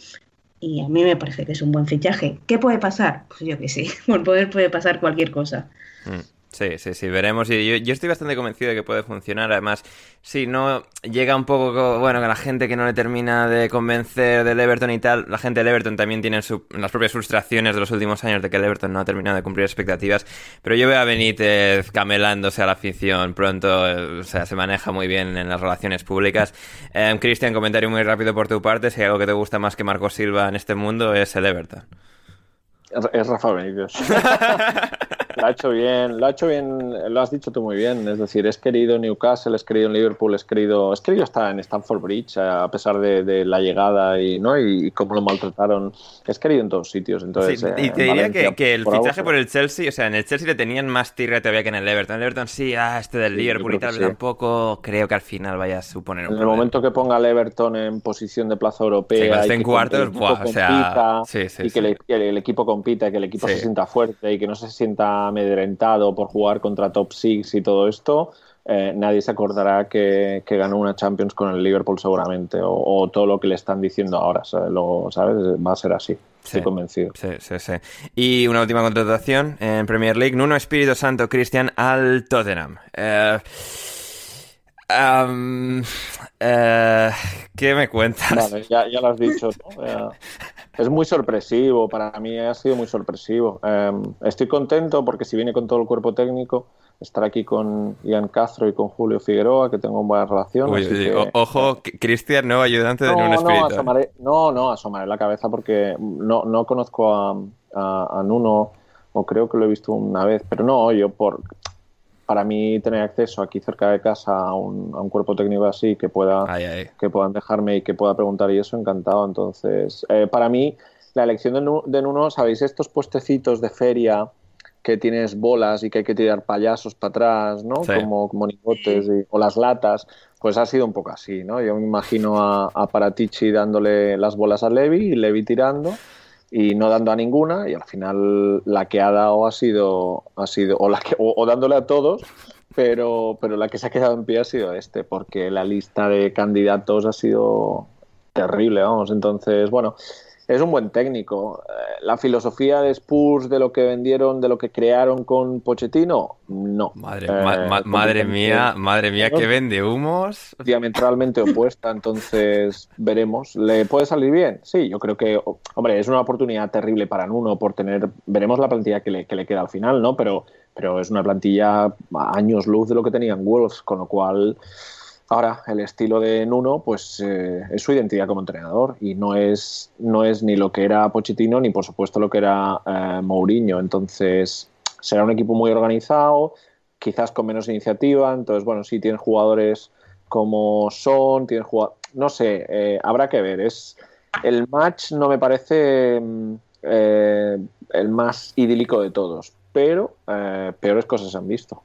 y a mí me parece que es un buen fichaje. ¿Qué puede pasar? Pues yo que sí, por poder puede pasar cualquier cosa. Mm. Sí, sí, sí, veremos. Y yo, yo, estoy bastante convencido de que puede funcionar. Además, si no llega un poco, bueno, que la gente que no le termina de convencer del Everton y tal, la gente del Everton también tiene su, las propias frustraciones de los últimos años de que el Everton no ha terminado de cumplir expectativas. Pero yo veo a Benítez camelándose a la afición pronto, o sea, se maneja muy bien en las relaciones públicas. Eh, Cristian, comentario muy rápido por tu parte. Si hay algo que te gusta más que Marco Silva en este mundo es el Everton. Es Rafa Benítez. lo ha hecho bien, lo ha hecho bien, lo has dicho tú muy bien. Es decir, es querido Newcastle, es querido en Liverpool, es querido, es querido estar en Stamford Bridge a pesar de, de la llegada y no y, y, cómo lo maltrataron. Es querido en todos sitios. Entonces, sí, y eh, te diría Valencia, que, que el por fichaje por el Chelsea, o sea, en el Chelsea le tenían más tirre todavía que en el Everton. El Everton sí, ah, este del Sí, Liverpool y tal, sí. tampoco creo que al final vaya a suponer un En el problema. momento que ponga al Everton en posición de plaza europea y en cuartos, el buah, o sea, y que, que el equipo compita, que el equipo se sienta fuerte y que no se sienta amedrentado por jugar contra top six y todo esto, eh, nadie se acordará que, que ganó una Champions con el Liverpool seguramente o, o todo lo que le están diciendo ahora, ¿sabes? Lo- ¿sabes? Va a ser así, estoy Sí. convencido. Sí, sí, sí. Y una última contratación en Premier League. Nuno Espíritu Santo Cristian al Tottenham. Eh, eh, ¿Qué me cuentas? Vale, ya, ya lo has dicho. ¿no? Eh, es muy sorpresivo, para mí ha sido muy sorpresivo. Eh, estoy contento porque si viene con todo el cuerpo técnico, estar aquí con Ian Castro y con Julio Figueroa, que tengo buena relación. Uy, así uy, que- o- ojo, Cristian, nuevo ayudante de no, Nuno no, Espíritu. ¿eh? asomaré, no, no, asomaré la cabeza porque no, no conozco a, a, a Nuno, o creo que lo he visto una vez, pero no, yo por para mí tener acceso aquí cerca de casa a un, a un cuerpo técnico así que pueda Ay, ay. que puedan dejarme y que pueda preguntar y eso, encantado. Entonces, eh, para mí, la elección de, Nu- de Nuno, ¿sabéis? Estos puestecitos de feria que tienes bolas y que hay que tirar payasos para atrás, ¿no? Sí. Como, como monigotes y- o las latas, pues ha sido un poco así, ¿no? Yo me imagino a, a Paratici dándole las bolas a Levi y Levi tirando y no dando a ninguna y al final la que ha dado ha sido ha sido o la que o, dándole a todos pero pero la que se ha quedado en pie ha sido este porque la lista de candidatos ha sido terrible vamos. Entonces bueno es un buen técnico Eh, la filosofía de Spurs de lo que vendieron de lo que crearon con Pochettino no Madre, Eh, ma- ma- madre mía, madre mía, que vende humos. diametralmente opuesta, entonces veremos. ¿Le puede salir bien? Sí, yo creo que, hombre, es una oportunidad terrible para Nuno por tener, veremos la plantilla que le, que le queda al final, ¿no? Pero, pero es una plantilla a años luz de lo que tenían Wolves, con lo cual ahora el estilo de Nuno, pues eh, es su identidad como entrenador y no es, no es ni lo que era Pochettino ni por supuesto lo que era eh, Mourinho, entonces será un equipo muy organizado, quizás con menos iniciativa, entonces bueno, sí tienen jugadores como Son, tienen jugadores, no sé, eh, habrá que ver, es el match no me parece mm, eh, el más idílico de todos, pero eh, peores cosas se han visto.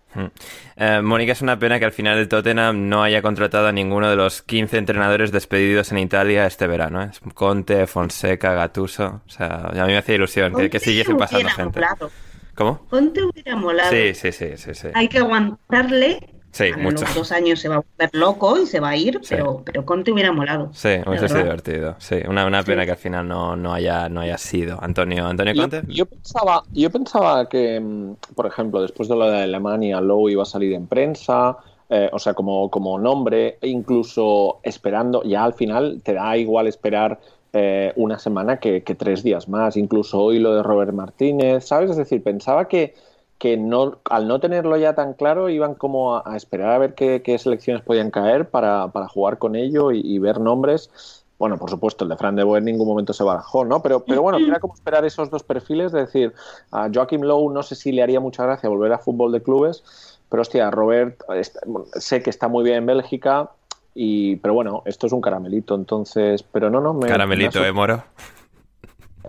Eh, Mónica, es una pena que al final el Tottenham no haya contratado a ninguno de los 15 entrenadores despedidos en Italia este verano. ¿eh? Conte, Fonseca, Gattuso. O sea, a mí me hacía ilusión que, que pasando hubiera gente. molado. ¿Cómo? Conte hubiera molado. Sí, sí, sí, sí, sí. Hay que aguantarle. Sí, a mucho. los dos años se va a volver loco y se va a ir, Sí. pero, pero Conte hubiera molado. Sí, hubiese sido divertido. Sí, una, una pena Sí. que al final no, no, haya, no haya sido. Antonio, Antonio Conte. yo pensaba, yo pensaba que, mm, por ejemplo, después de lo de Alemania, Lowe iba a salir en prensa, eh, o sea, como, como nombre, e incluso esperando, ya al final te da igual esperar eh, una semana que, que tres días más, incluso hoy lo de Robert Martínez, ¿sabes? Es decir, pensaba que, que no, al no tenerlo ya tan claro, iban como a, a esperar a ver qué, qué selecciones podían caer para, para jugar con ello y, y ver nombres. Bueno, por supuesto, el de Fran de Boer en ningún momento se barajó, ¿no? Pero, pero bueno, era como esperar esos dos perfiles, de decir, a Joachim Lowe no sé si le haría mucha gracia volver a fútbol de clubes, pero hostia, Robert, bueno, sé que está muy bien en Bélgica, y, pero bueno, esto es un caramelito, entonces, pero no, no, me... me Caramelito, sor- ¿eh, Moro?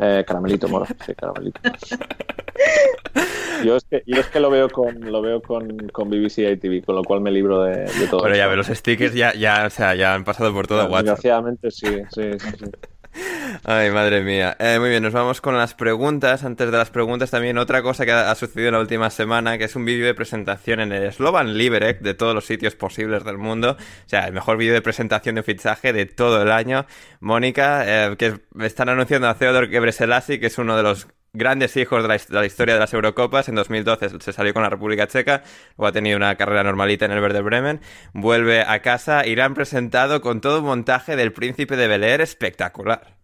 Eh, caramelito, moro, sí, caramelito. Yo es que, yo es que lo veo con lo veo con, con BBC ITV, con lo cual me libro de, de todo. Pero ya, esto. ve, los stickers ya, ya, o sea, ya han pasado por todo WhatsApp. Desgraciadamente sí, sí, sí, sí. Ay, madre mía. Eh, muy bien, nos vamos con las preguntas. Antes de las preguntas, también otra cosa que ha, sucedido en la última semana, que es un vídeo de presentación en el Slovan Liberec de todos los sitios posibles del mundo. O sea, el mejor vídeo de presentación de fichaje de todo el año. Mónica, eh, que están anunciando a Theodor Gebreselassie, que es uno de los grandes hijos de la, la historia de las Eurocopas. En 2012 se salió con la República Checa, luego ha tenido una carrera normalita en el Werder Bremen, vuelve a casa y le han presentado con todo un montaje del Príncipe de Bel Air espectacular.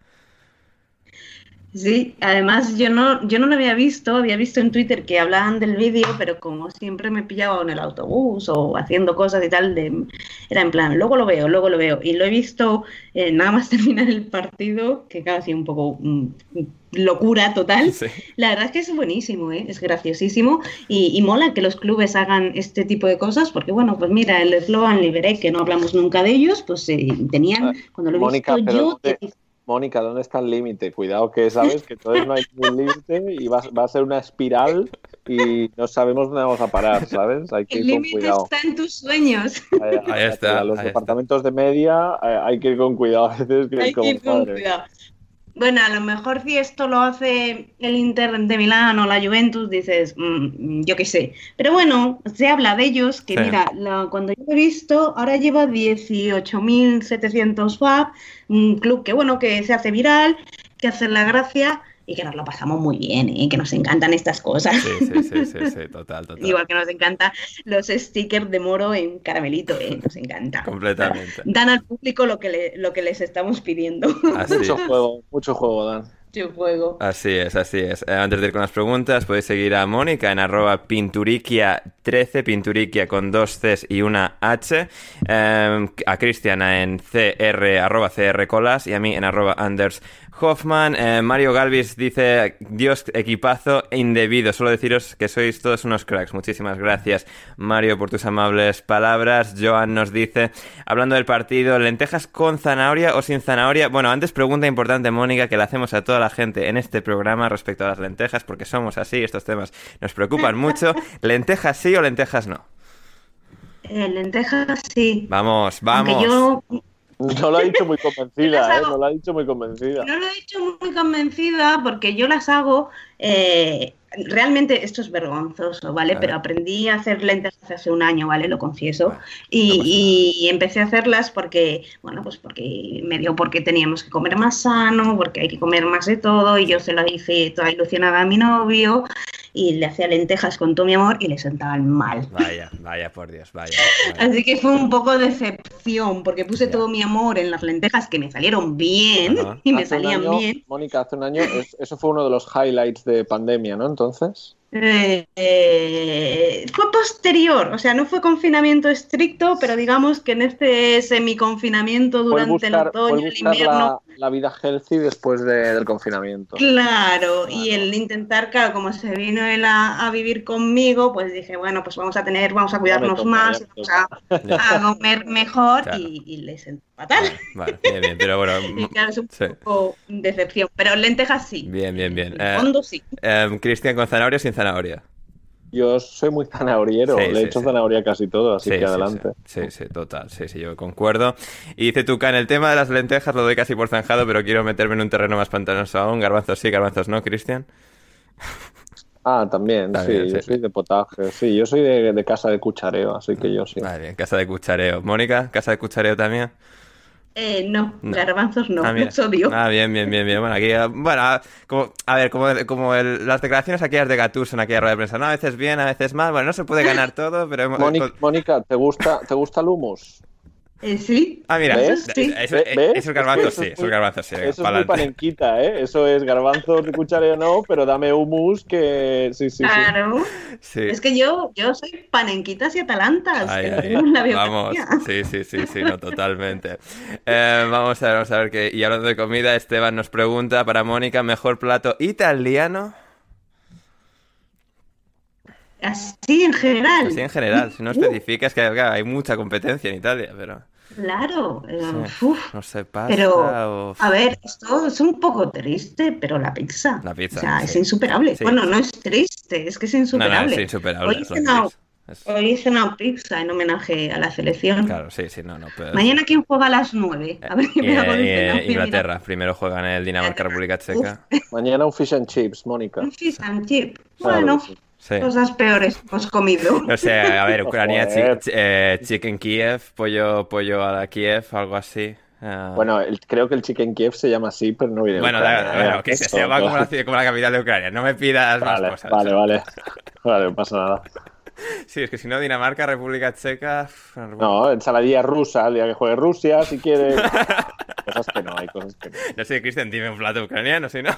Sí, además yo no, yo no lo había visto, había visto en Twitter que hablaban del vídeo, pero como siempre me pillaba en el autobús o haciendo cosas y tal, de, era en plan, luego lo veo, luego lo veo. Y lo he visto eh, nada más terminar el partido, que casi un poco mm, locura total. Sí. La verdad es que es buenísimo, ¿eh? es graciosísimo y, y mola que los clubes hagan este tipo de cosas, porque bueno, pues mira, el Slovan Liberec, que no hablamos nunca de ellos, pues eh, tenían, Ah, cuando lo he Mónica, visto yo... ¿dónde- Mónica, ¿dónde está el límite? Cuidado que sabes que entonces no hay ningún límite y va, va a ser una espiral y no sabemos dónde vamos a parar, ¿sabes? Hay que El ir con límite cuidado. está en tus sueños. Ahí, Ahí está, los ahí está. departamentos de media eh, hay que ir con cuidado Hay que como, ir con madre. cuidado. Bueno, a lo mejor si esto lo hace el Inter de Milán o la Juventus, dices, mm, yo qué sé. Pero bueno, se habla de ellos, que Sí. mira, la- cuando yo lo he visto, ahora lleva 18.700 FAB, un club que bueno, que se hace viral, que hace la gracia y que nos lo pasamos muy bien, ¿eh? que nos encantan estas cosas. Sí, sí, sí, sí, sí, total, total. Igual que nos encanta los stickers de moro en caramelito, ¿eh? nos encanta. Completamente. Dan al público lo que, le- lo que les estamos pidiendo. Así, Mucho juego, mucho juego, Dan. Yo juego. así es, así es. Eh, antes de ir con las preguntas, podéis seguir a Mónica en arroba pinturiquia13, pinturiquia con dos Cs y una H. Eh, a Cristiana en cr, arroba crcolas y a mí en arroba anders Hoffman. Eh, Mario Galvis dice, Dios, equipazo indebido. Solo deciros que sois todos unos cracks. Muchísimas gracias, Mario, por tus amables palabras. Joan nos dice, hablando del partido, lentejas con zanahoria o sin zanahoria. Bueno, antes pregunta importante, Mónica, que le hacemos a toda la gente en este programa respecto a las lentejas, porque somos así, estos temas nos preocupan mucho. ¿Lentejas sí o lentejas no? Eh, lentejas sí. Vamos, vamos. Aunque yo No lo ha dicho muy convencida, ¿eh? No lo ha dicho muy convencida. no lo he dicho muy convencida porque yo las hago. eh, realmente esto es vergonzoso, ¿vale? Pero aprendí a hacer lentejas hace un año, ¿vale? Lo confieso. Bueno, Y, no y empecé a hacerlas porque, bueno, pues porque me dio porque teníamos que comer más sano, porque hay que comer más de todo, y yo se lo hice toda ilusionada a mi novio, y le hacía lentejas con todo mi amor y le sentaban mal. Vaya, vaya, por Dios, vaya. vaya. Así que fue un poco decepción, porque puse Ya. todo mi amor en las lentejas que me salieron bien Ajá. y me Hace salían año, bien. Mónica, hace un año, es- eso fue uno de los highlights de pandemia, ¿no? Entonces. Eh, eh, fue posterior, o sea, no fue confinamiento estricto, pero digamos que en este semiconfinamiento durante el otoño, el invierno. La, vida healthy después de- del confinamiento. Claro, y el intentar, claro, como se vino él a, a vivir conmigo, pues dije, bueno, pues vamos a tener, vamos a cuidarnos más, ya vamos a, a comer mejor Claro. y, y le sentó fatal. Vale, bien, bien, pero bueno. Y claro, es un sí. poco decepción, pero lentejas sí. Bien, bien, bien. En Eh, el fondo sí. eh, Cristian, ¿con zanahoria o sin zanahoria? Yo soy muy zanahoriero, Sí, le sí, he hecho sí. zanahoria casi todo, así Sí, que adelante. Sí, sí, total. Sí, sí, yo concuerdo. Y dice Tuca, en el tema de las lentejas lo doy casi por zanjado, pero quiero meterme en un terreno más pantanoso aún. Garbanzos sí, garbanzos no, Cristian. Ah, también, También, sí, sí, yo soy de potaje, sí, yo soy de, de casa de cuchareo, así que yo sí. Vale, casa de cuchareo. Mónica, casa de cuchareo también. Eh, no, No. garbanzos no, Ah, los odio. Ah, bien, bien, bien, bien. Bueno, aquí, eh, bueno, ah, como, a ver, como, como el- las declaraciones aquellas de Gattuso en aquella rueda de prensa, ¿no? A veces bien, a veces mal. Bueno, no se puede ganar todo, pero hemos... Mónica, Mónica, ¿te gusta, ¿te gusta el humus? Eh, sí, Ah, mira, ¿Ves? Sí. eso, ¿Ves? eso es garbanzo, Eso sí, es es garbanzo, sí. Eso es muy panenquita, ¿eh? Eso es garbanzos de cuchareo no, pero dame humus que sí, sí, sí. claro. Sí. Es que yo, yo soy panenquitas y atalantas. Ay, ay, vamos, sí, sí, sí, sí, no, totalmente. Eh, vamos a ver, vamos a ver que, y hablando de comida, Esteban nos pregunta para Mónica, ¿mejor plato italiano? Así en general. Así en general, si no especificas que claro, hay mucha competencia en Italia, pero... Claro, eh, Sí. uf. No sé, pasta Pero, o... a ver, esto es un poco triste, pero la pizza. La pizza, O sea, es sí. insuperable. Sí. Bueno, no es triste, es que es No, no, insuperable. es insuperable. Hoy es he lo que cenado, es. Es- hoy he cenado pizza en homenaje a la selección. Claro, sí, sí, no, no. Pero... Mañana, ¿quién juega a las 9? A ver qué Y, me hago eh, Inglaterra, primero juegan el Dinamarca República Checa. Mañana un fish and chips, Mónica. Un fish and chip. Claro Bueno, sí. Cosas peores hemos comido. No sé, a ver, Ucrania, chi- eh, chicken Kiev, pollo, pollo a la Kiev, algo así. Ah, Bueno, el- creo que el Chicken Kiev se llama así, pero no viene de bueno, Ucrania, da- ¿eh? bueno, que se, se llama como la, ciudad- como la capital de Ucrania. No me pidas más cosas. vale, vale. Vale, no pasa nada. Sí, es que si no, Dinamarca, República Checa. No, ensaladilla rusa, el día que juegue Rusia, si quieres. Cosas que no, hay cosas que no. No sé, Cristian, dime un plato ucraniano, si no.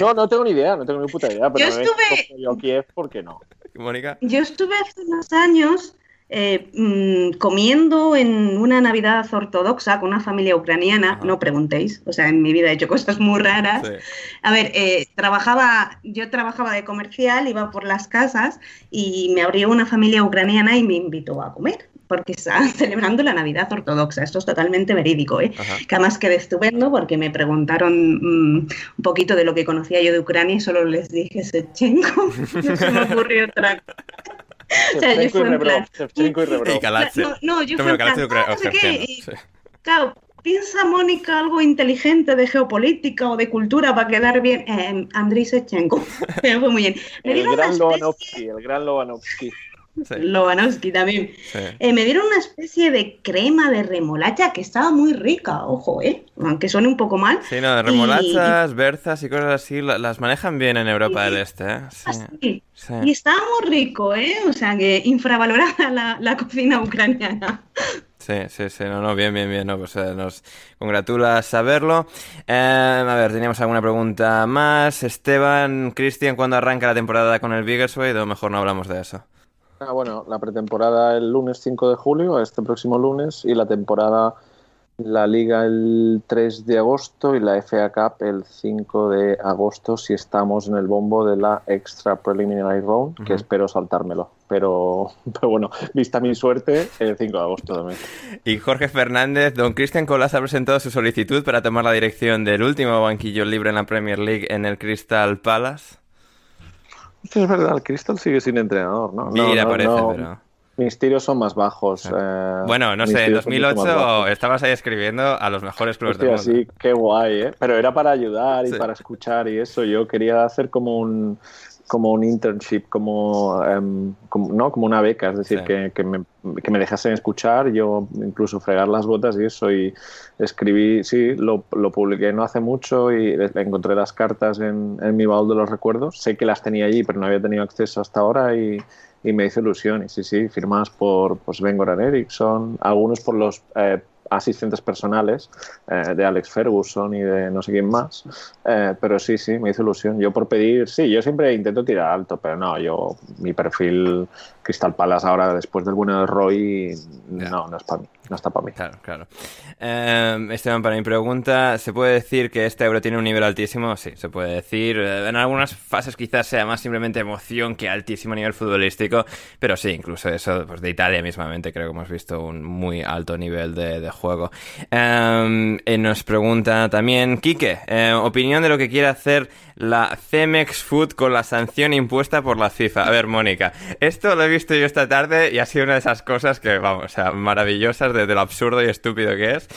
No, no tengo ni idea, no tengo ni puta idea, pero Yo estuve- yo Kiev, ¿por qué no? Mónica. Yo estuve hace unos años eh, mm, comiendo en una Navidad ortodoxa con una familia ucraniana, Ajá. no preguntéis, o sea, en mi vida he hecho cosas muy raras. Sí. A ver, eh, trabajaba, yo trabajaba de comercial, iba por las casas y me abrió una familia ucraniana y me invitó a comer, porque estaban celebrando la Navidad ortodoxa. Esto es totalmente verídico, ¿eh? Ajá. Que además quedé estupendo porque me preguntaron mm, un poquito de lo que conocía yo de Ucrania y solo les dije Sechenko. No se me ocurrió otra cosa. O sea, yo Shevchenko fui y en Rebrov, plan, Shevchenko y Rebrov. Y Kalatse. No, no, yo fui en plan, "Ah, no sé qué", ucraniano, y- sí. Claro, piensa Mónica algo inteligente de geopolítica o de cultura para quedar bien. Eh, Andriy Sechenko. Pero fue muy bien. Me El gran especie... Lovanovsky, el gran Lovanovsky. Sí, Lovanovsky también. sí. Eh, me dieron una especie de crema de remolacha que estaba muy rica, ojo, ¿eh? Aunque suene un poco mal. Sí, no, remolachas, berzas y cosas así la- las manejan bien en Europa del Este, ¿eh? Sí. Sí. Y estaba muy rico, ¿eh? O sea que infravalorada la, la cocina ucraniana. Sí, sí, sí, no, no, bien, bien, bien, no, pues eh, nos congratula saberlo. Eh, a ver, teníamos alguna pregunta más. Esteban, Cristian, ¿cuándo arranca la temporada con el Biggerswade o mejor no hablamos de eso? Ah, bueno, la pretemporada el lunes 5 de julio, este próximo lunes, y la temporada, la liga el 3 de agosto y la FA Cup el 5 de agosto, si estamos en el bombo de la Extra Preliminary Round, que espero saltármelo. Pero, pero bueno, vista mi suerte, el 5 de agosto también. Y Jorge Fernández, don Cristian Colas ha presentado su solicitud para tomar la dirección del último banquillo libre en la Premier League en el Crystal Palace. Es verdad, el Crystal sigue sin entrenador, ¿no? Mira, no, pero... Mis tiros son más bajos. Eh, Bueno, no sé, en tiros son mucho más 2008 bajos. estabas ahí escribiendo a los mejores clubes del Hostia, mundo. sí, qué guay, ¿eh? Pero era para ayudar y Sí. para escuchar y eso. Yo quería hacer como un como un internship, como, como- no, como una beca, es decir, Sí. que, que me, que me dejasen escuchar, yo incluso fregar las botas y eso, y escribí, sí, lo, lo publiqué no hace mucho y encontré las cartas en, en mi baúl de los recuerdos. Sé que las tenía allí, pero no había tenido acceso hasta ahora y, y me hizo ilusión. Y sí, sí, firmadas por pues, Ben Goran Eriksson, algunos por los eh, asistentes personales eh, de Alex Ferguson y de no sé quién más. Eh, pero sí, sí, me hizo ilusión. Yo por pedir, sí, yo siempre intento tirar alto, pero no, yo, mi perfil Crystal Palace ahora, después del bueno de Roy, no, no es para mí, no está para mí. Claro, claro. Eh, Esteban, para mi pregunta, ¿se puede decir que este euro tiene un nivel altísimo? Sí, se puede decir. Eh, En algunas fases quizás sea más simplemente emoción que altísimo nivel futbolístico, pero sí, incluso eso, pues de Italia mismamente creo que hemos visto un muy alto nivel de, juego. Eh, y nos pregunta también, Quique, eh, opinión de lo que quiere hacer la Cemex Food con la sanción impuesta por la FIFA. A ver, Mónica, esto lo he visto yo esta tarde y ha sido una de esas cosas que, vamos, o maravillosas de, de lo absurdo y estúpido que es.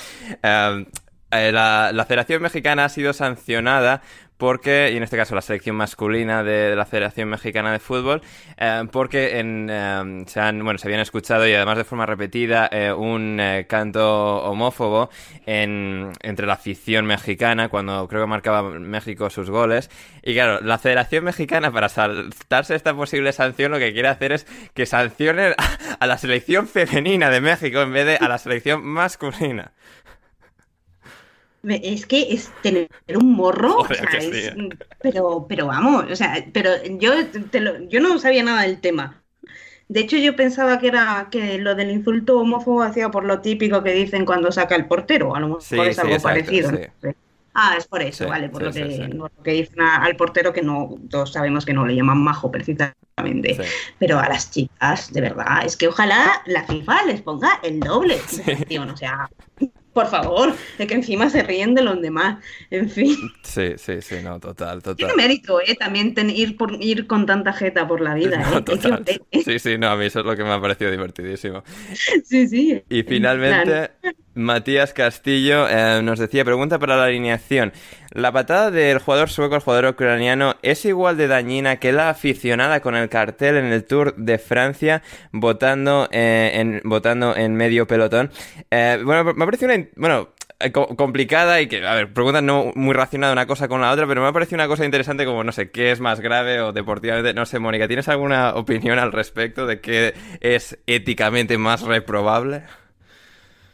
Eh, eh, la, la Mexicana ha sido sancionada porque, y en este caso la selección masculina de, la Federación Mexicana de Fútbol, eh, porque en, eh, se, han, bueno, se habían escuchado y además de forma repetida eh, un eh, canto homófobo en, entre la afición mexicana cuando creo que marcaba México sus goles. Y claro, la Federación Mexicana para saltarse esta posible sanción lo que quiere hacer es que sancionen a, a la selección femenina de México en vez de a la selección masculina. Es que es tener un morro, o Joder, sea, que es- sí, pero, pero vamos, o sea, pero yo, te lo- yo no sabía nada del tema. De hecho, yo pensaba que era que lo del insulto homófobo hacía por lo típico que dicen cuando saca el portero, a lo mejor Sí, es sí, algo exacto, parecido. no. Ah, es por eso, vale, por, lo que, sí, sí. por lo que dicen a- al portero que no, todos sabemos que no le llaman majo precisamente. Pero a las chicas, de verdad, es que ojalá la FIFA les ponga el doble. O sea, por favor, de que encima se ríen de los demás. En fin, Sí, sí, sí, no, total, total. tiene mérito, ¿eh? También ten- ir, por, ir con tanta jeta por la vida, ¿eh? No, total. Sí, sí, no, a mí eso es lo que me ha parecido divertidísimo. Sí, sí. Y En finalmente, Matías Castillo eh, nos decía, pregunta para la alineación. ¿La patada del jugador sueco al jugador ucraniano es igual de dañina que la aficionada con el cartel en el Tour de Francia votando, eh, en, votando en medio pelotón? Eh, bueno, me ha parecido una... Bueno, eh, co- complicada y que, a ver, pregunta no muy relacionada una cosa con la otra, pero me ha parecido una cosa interesante como, no sé, qué es más grave o deportivamente, no sé, Mónica, ¿tienes alguna opinión al respecto de qué es éticamente más reprobable?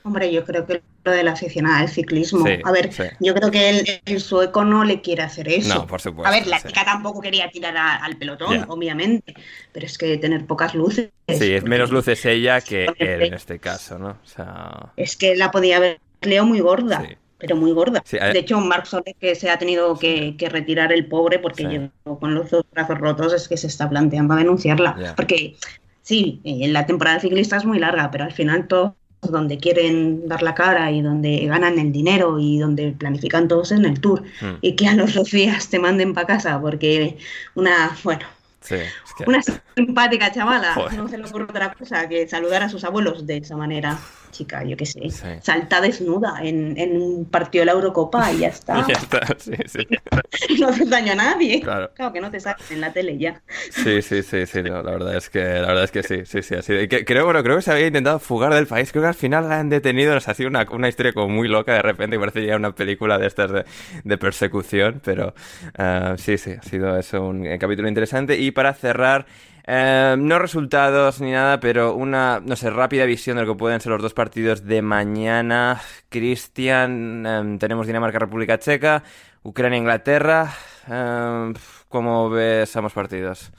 Hombre, yo creo que lo de la aficionada del ciclismo. Sí, a ver, sí. yo creo que el, el sueco no le quiere hacer eso. No, por supuesto, A ver, la sí. chica tampoco quería tirar a- al pelotón, obviamente. Pero es que tener pocas luces. Sí, es menos luces ella que él en este caso, ¿no? O sea, Es que la podía haber Leo muy gorda. Pero muy gorda. Sí, de hecho, Soler que se ha tenido que, que retirar el pobre porque Sí. llegó con los dos brazos rotos, es que se está planteando denunciarla. Porque sí, eh, la temporada ciclista es muy larga, pero al final todos donde quieren dar la cara y donde ganan el dinero y donde planifican todos en el tour Hmm. y que a los dos días te manden para casa porque una, bueno, sí, es que... una simpática chavala Joder. no se le ocurre otra cosa que saludar a sus abuelos de esa manera. Chica, yo qué sé, Sí. salta desnuda en, en un partido de la Eurocopa y ya está. Ya está, sí, sí. no haces daño a nadie. Claro. que no te saquen en la tele ya. Sí, sí, sí, sí, no, la verdad es que, la verdad es que sí, sí, sí, así que- creo, bueno, creo que se había intentado fugar del país, creo que al final la han detenido, nos ha sido una, una historia como muy loca de repente, y parece ya una película de estas de, de persecución, pero ah, sí, sí, ha sido eso un eh, capítulo interesante, y para cerrar, eh, no resultados ni nada, pero una, no sé, rápida visión de lo que pueden ser los dos partidos de mañana, Cristian, eh, tenemos Dinamarca-República Checa, Ucrania-Inglaterra, eh, ¿cómo ves ambos partidos?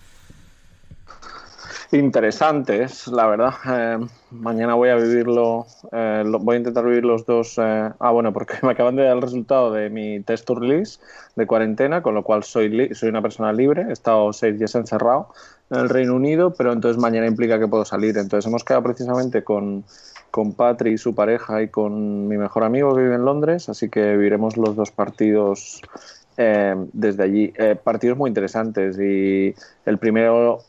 Interesantes, la verdad. Eh, mañana voy a vivirlo, eh, voy a intentar vivir los dos. eh, ah, bueno, porque me acaban de dar el resultado de mi test to release de cuarentena, con lo cual soy, soy una persona libre. He estado seis días encerrado en el Reino Unido, pero entonces mañana implica que puedo salir. Entonces hemos quedado precisamente con, con Patri y su pareja y con mi mejor amigo que vive en Londres, así que viviremos los dos partidos desde allí. Partidos muy interesantes y el primero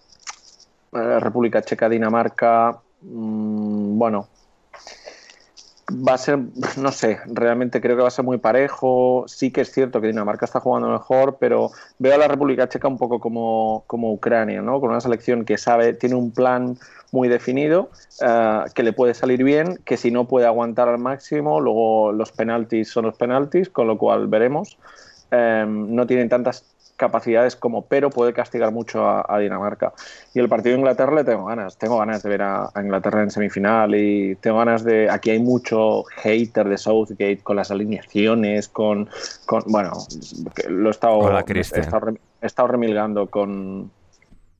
República Checa, Dinamarca, mm, bueno, va a ser, no sé, realmente creo que va a ser muy parejo. Sí que es cierto que Dinamarca está jugando mejor, pero veo a la República Checa un poco como, como Ucrania, ¿no? Con una selección que sabe, tiene un plan muy definido, eh, que le puede salir bien, que si no puede aguantar al máximo, luego los penaltis son los penaltis, con lo cual veremos. Eh, no tienen tantas capacidades como, pero puede castigar mucho a, a Dinamarca. Y el partido de Inglaterra le tengo ganas, tengo ganas de ver a, a Inglaterra en semifinal y tengo ganas de, aquí hay mucho hater de Southgate con las alineaciones, con, con bueno, lo he estado, Hola, he estado, he estado remilgando con...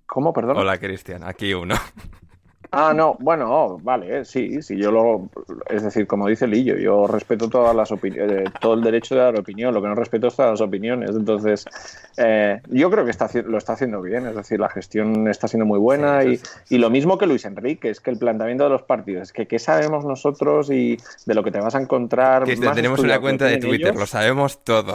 ¿Cómo, perdón? Hola, Cristian, aquí uno. Ah, no, bueno, vale, sí, sí, yo lo, es decir, como dice Lillo, yo respeto todas las opiniones, todo el derecho de dar opinión, lo que no respeto es todas las opiniones, entonces eh, yo creo que está, lo está haciendo bien, es decir, la gestión está siendo muy buena Sí, y, sí, sí, y lo mismo que Luis Enrique, es que el planteamiento de los partidos, es que qué sabemos nosotros y de lo que te vas a encontrar. Más tenemos una cuenta de Twitter, ellos. lo sabemos todo.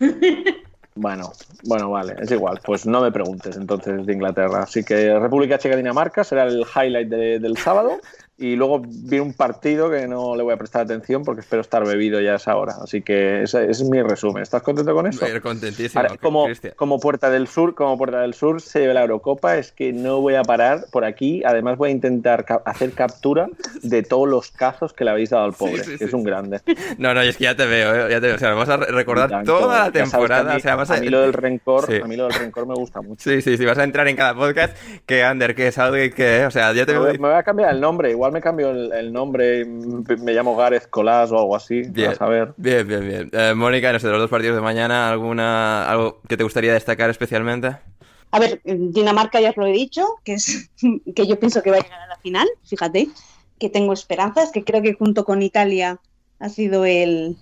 Bueno, bueno, vale, es igual. Pues no me preguntes entonces de Inglaterra. Así que República Checa Dinamarca será el highlight de- del sábado. Y luego viene un partido que no le voy a prestar atención porque espero estar bebido ya a esa hora. Así que ese, ese es mi resumen. ¿Estás contento con eso? Contentísimo, Ahora, como, como Puerta del Sur, como Puerta del Sur se lleve la Eurocopa, es que no voy a parar por aquí. Además voy a intentar ca- hacer captura de todos los cazos que le habéis dado al pobre, sí, que sí, es un sí. grande. No, no, es que ya te veo, ¿eh? ya te veo. O sea, vamos a re- recordar Tanto, toda la temporada. A mí, o sea, vas a mí lo del rencor, Sí. a mí lo del rencor me gusta mucho. Sí, sí, sí, vas a entrar en cada podcast. Que Ander, que Southgate, que. O sea, ya te veo. me voy a cambiar el nombre, igual me cambio el, el nombre, me llamo Gareth Colas o algo así, Bien, a saber. bien, bien, bien. Eh, Mónica, no sé, de los dos partidos de mañana, ¿alguna algo que te gustaría destacar especialmente? A ver, Dinamarca ya os lo he dicho, que es que yo pienso que va a llegar a la final, fíjate, que tengo esperanzas, que creo que junto con Italia ha sido el,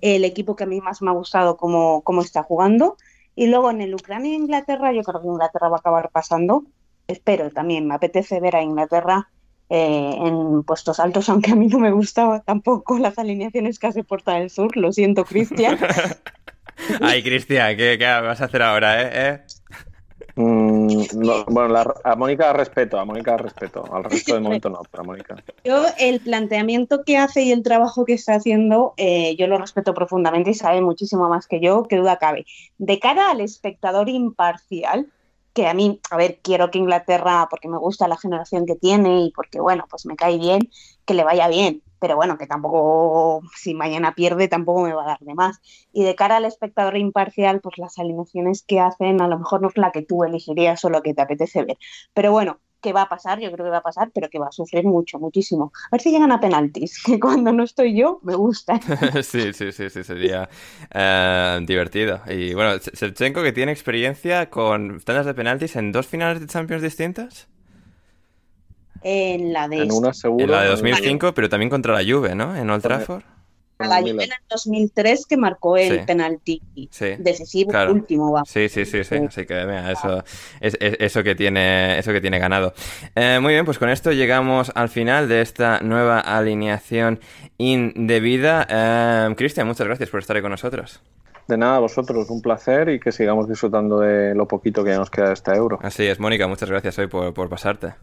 el equipo que a mí más me ha gustado cómo, cómo está jugando. Y luego en el Ucrania e Inglaterra, yo creo que Inglaterra va a acabar pasando. Espero también, me apetece ver a Inglaterra eh, en puestos altos, aunque a mí no me gustaba tampoco las alineaciones que hace Porta del Sur. Lo siento, Cristian. Ay, Cristian, ¿qué, vas a hacer ahora, eh? ¿Eh? Mm, bueno, a Mónica respeto, a Mónica respeto, al resto del momento no, pero a Mónica. Yo el planteamiento que hace y el trabajo que está haciendo, eh, yo lo respeto profundamente y sabe muchísimo más que yo, que duda cabe. De cara al espectador imparcial, que a mí, a ver, quiero que Inglaterra, porque me gusta la generación que tiene y porque, bueno, pues me cae bien, que le vaya bien pero bueno, que tampoco, si mañana pierde, tampoco me va a dar de más. Y de cara al espectador imparcial, pues las alineaciones que hacen a lo mejor no es la que tú elegirías o lo que te apetece ver. Pero bueno, ¿qué va a pasar? Yo creo que va a pasar, pero que va a sufrir mucho, muchísimo. A ver si llegan a penaltis, que cuando no estoy yo, me gusta. sí, sí, sí, sí, sería eh, divertido. Y bueno, Shevchenko que tiene experiencia con tandas de penaltis en dos finales de Champions distintas. En la de, en una seguro, en la de 2005, pero también contra la Juve, ¿no? En Old Trafford. A la Juve en el 2003 que marcó el penalti decisivo último. Va. Sí, sí, sí, sí. Así que mira, eso, es, eso, que, tiene, eso que tiene ganado. Eh, muy bien, pues con esto llegamos al final de esta nueva alineación indebida. Eh, Cristian, muchas gracias por estar ahí con nosotros. De nada, vosotros, un placer y que sigamos disfrutando de lo poquito que nos queda de este euro. Así es, Mónica, muchas gracias hoy por, por pasarte.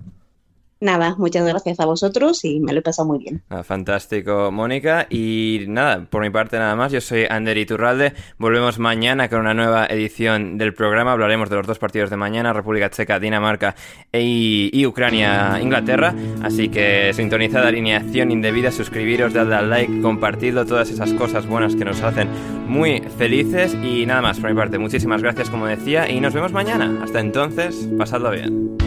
Nada, muchas gracias a vosotros y me lo he pasado muy bien. Ah, fantástico, Mónica. Y nada, por mi parte nada más. Yo soy Ander Iturralde. Volvemos mañana con una nueva edición del programa. Hablaremos de los dos partidos de mañana, República Checa, Dinamarca e, y, Ucrania, Inglaterra. Así que sintonizad alineación indebida, suscribiros, dadle al like, compartidlo, todas esas cosas buenas que nos hacen muy felices. Y nada más, por mi parte, muchísimas gracias como decía y nos vemos mañana. Hasta entonces, pasadlo bien.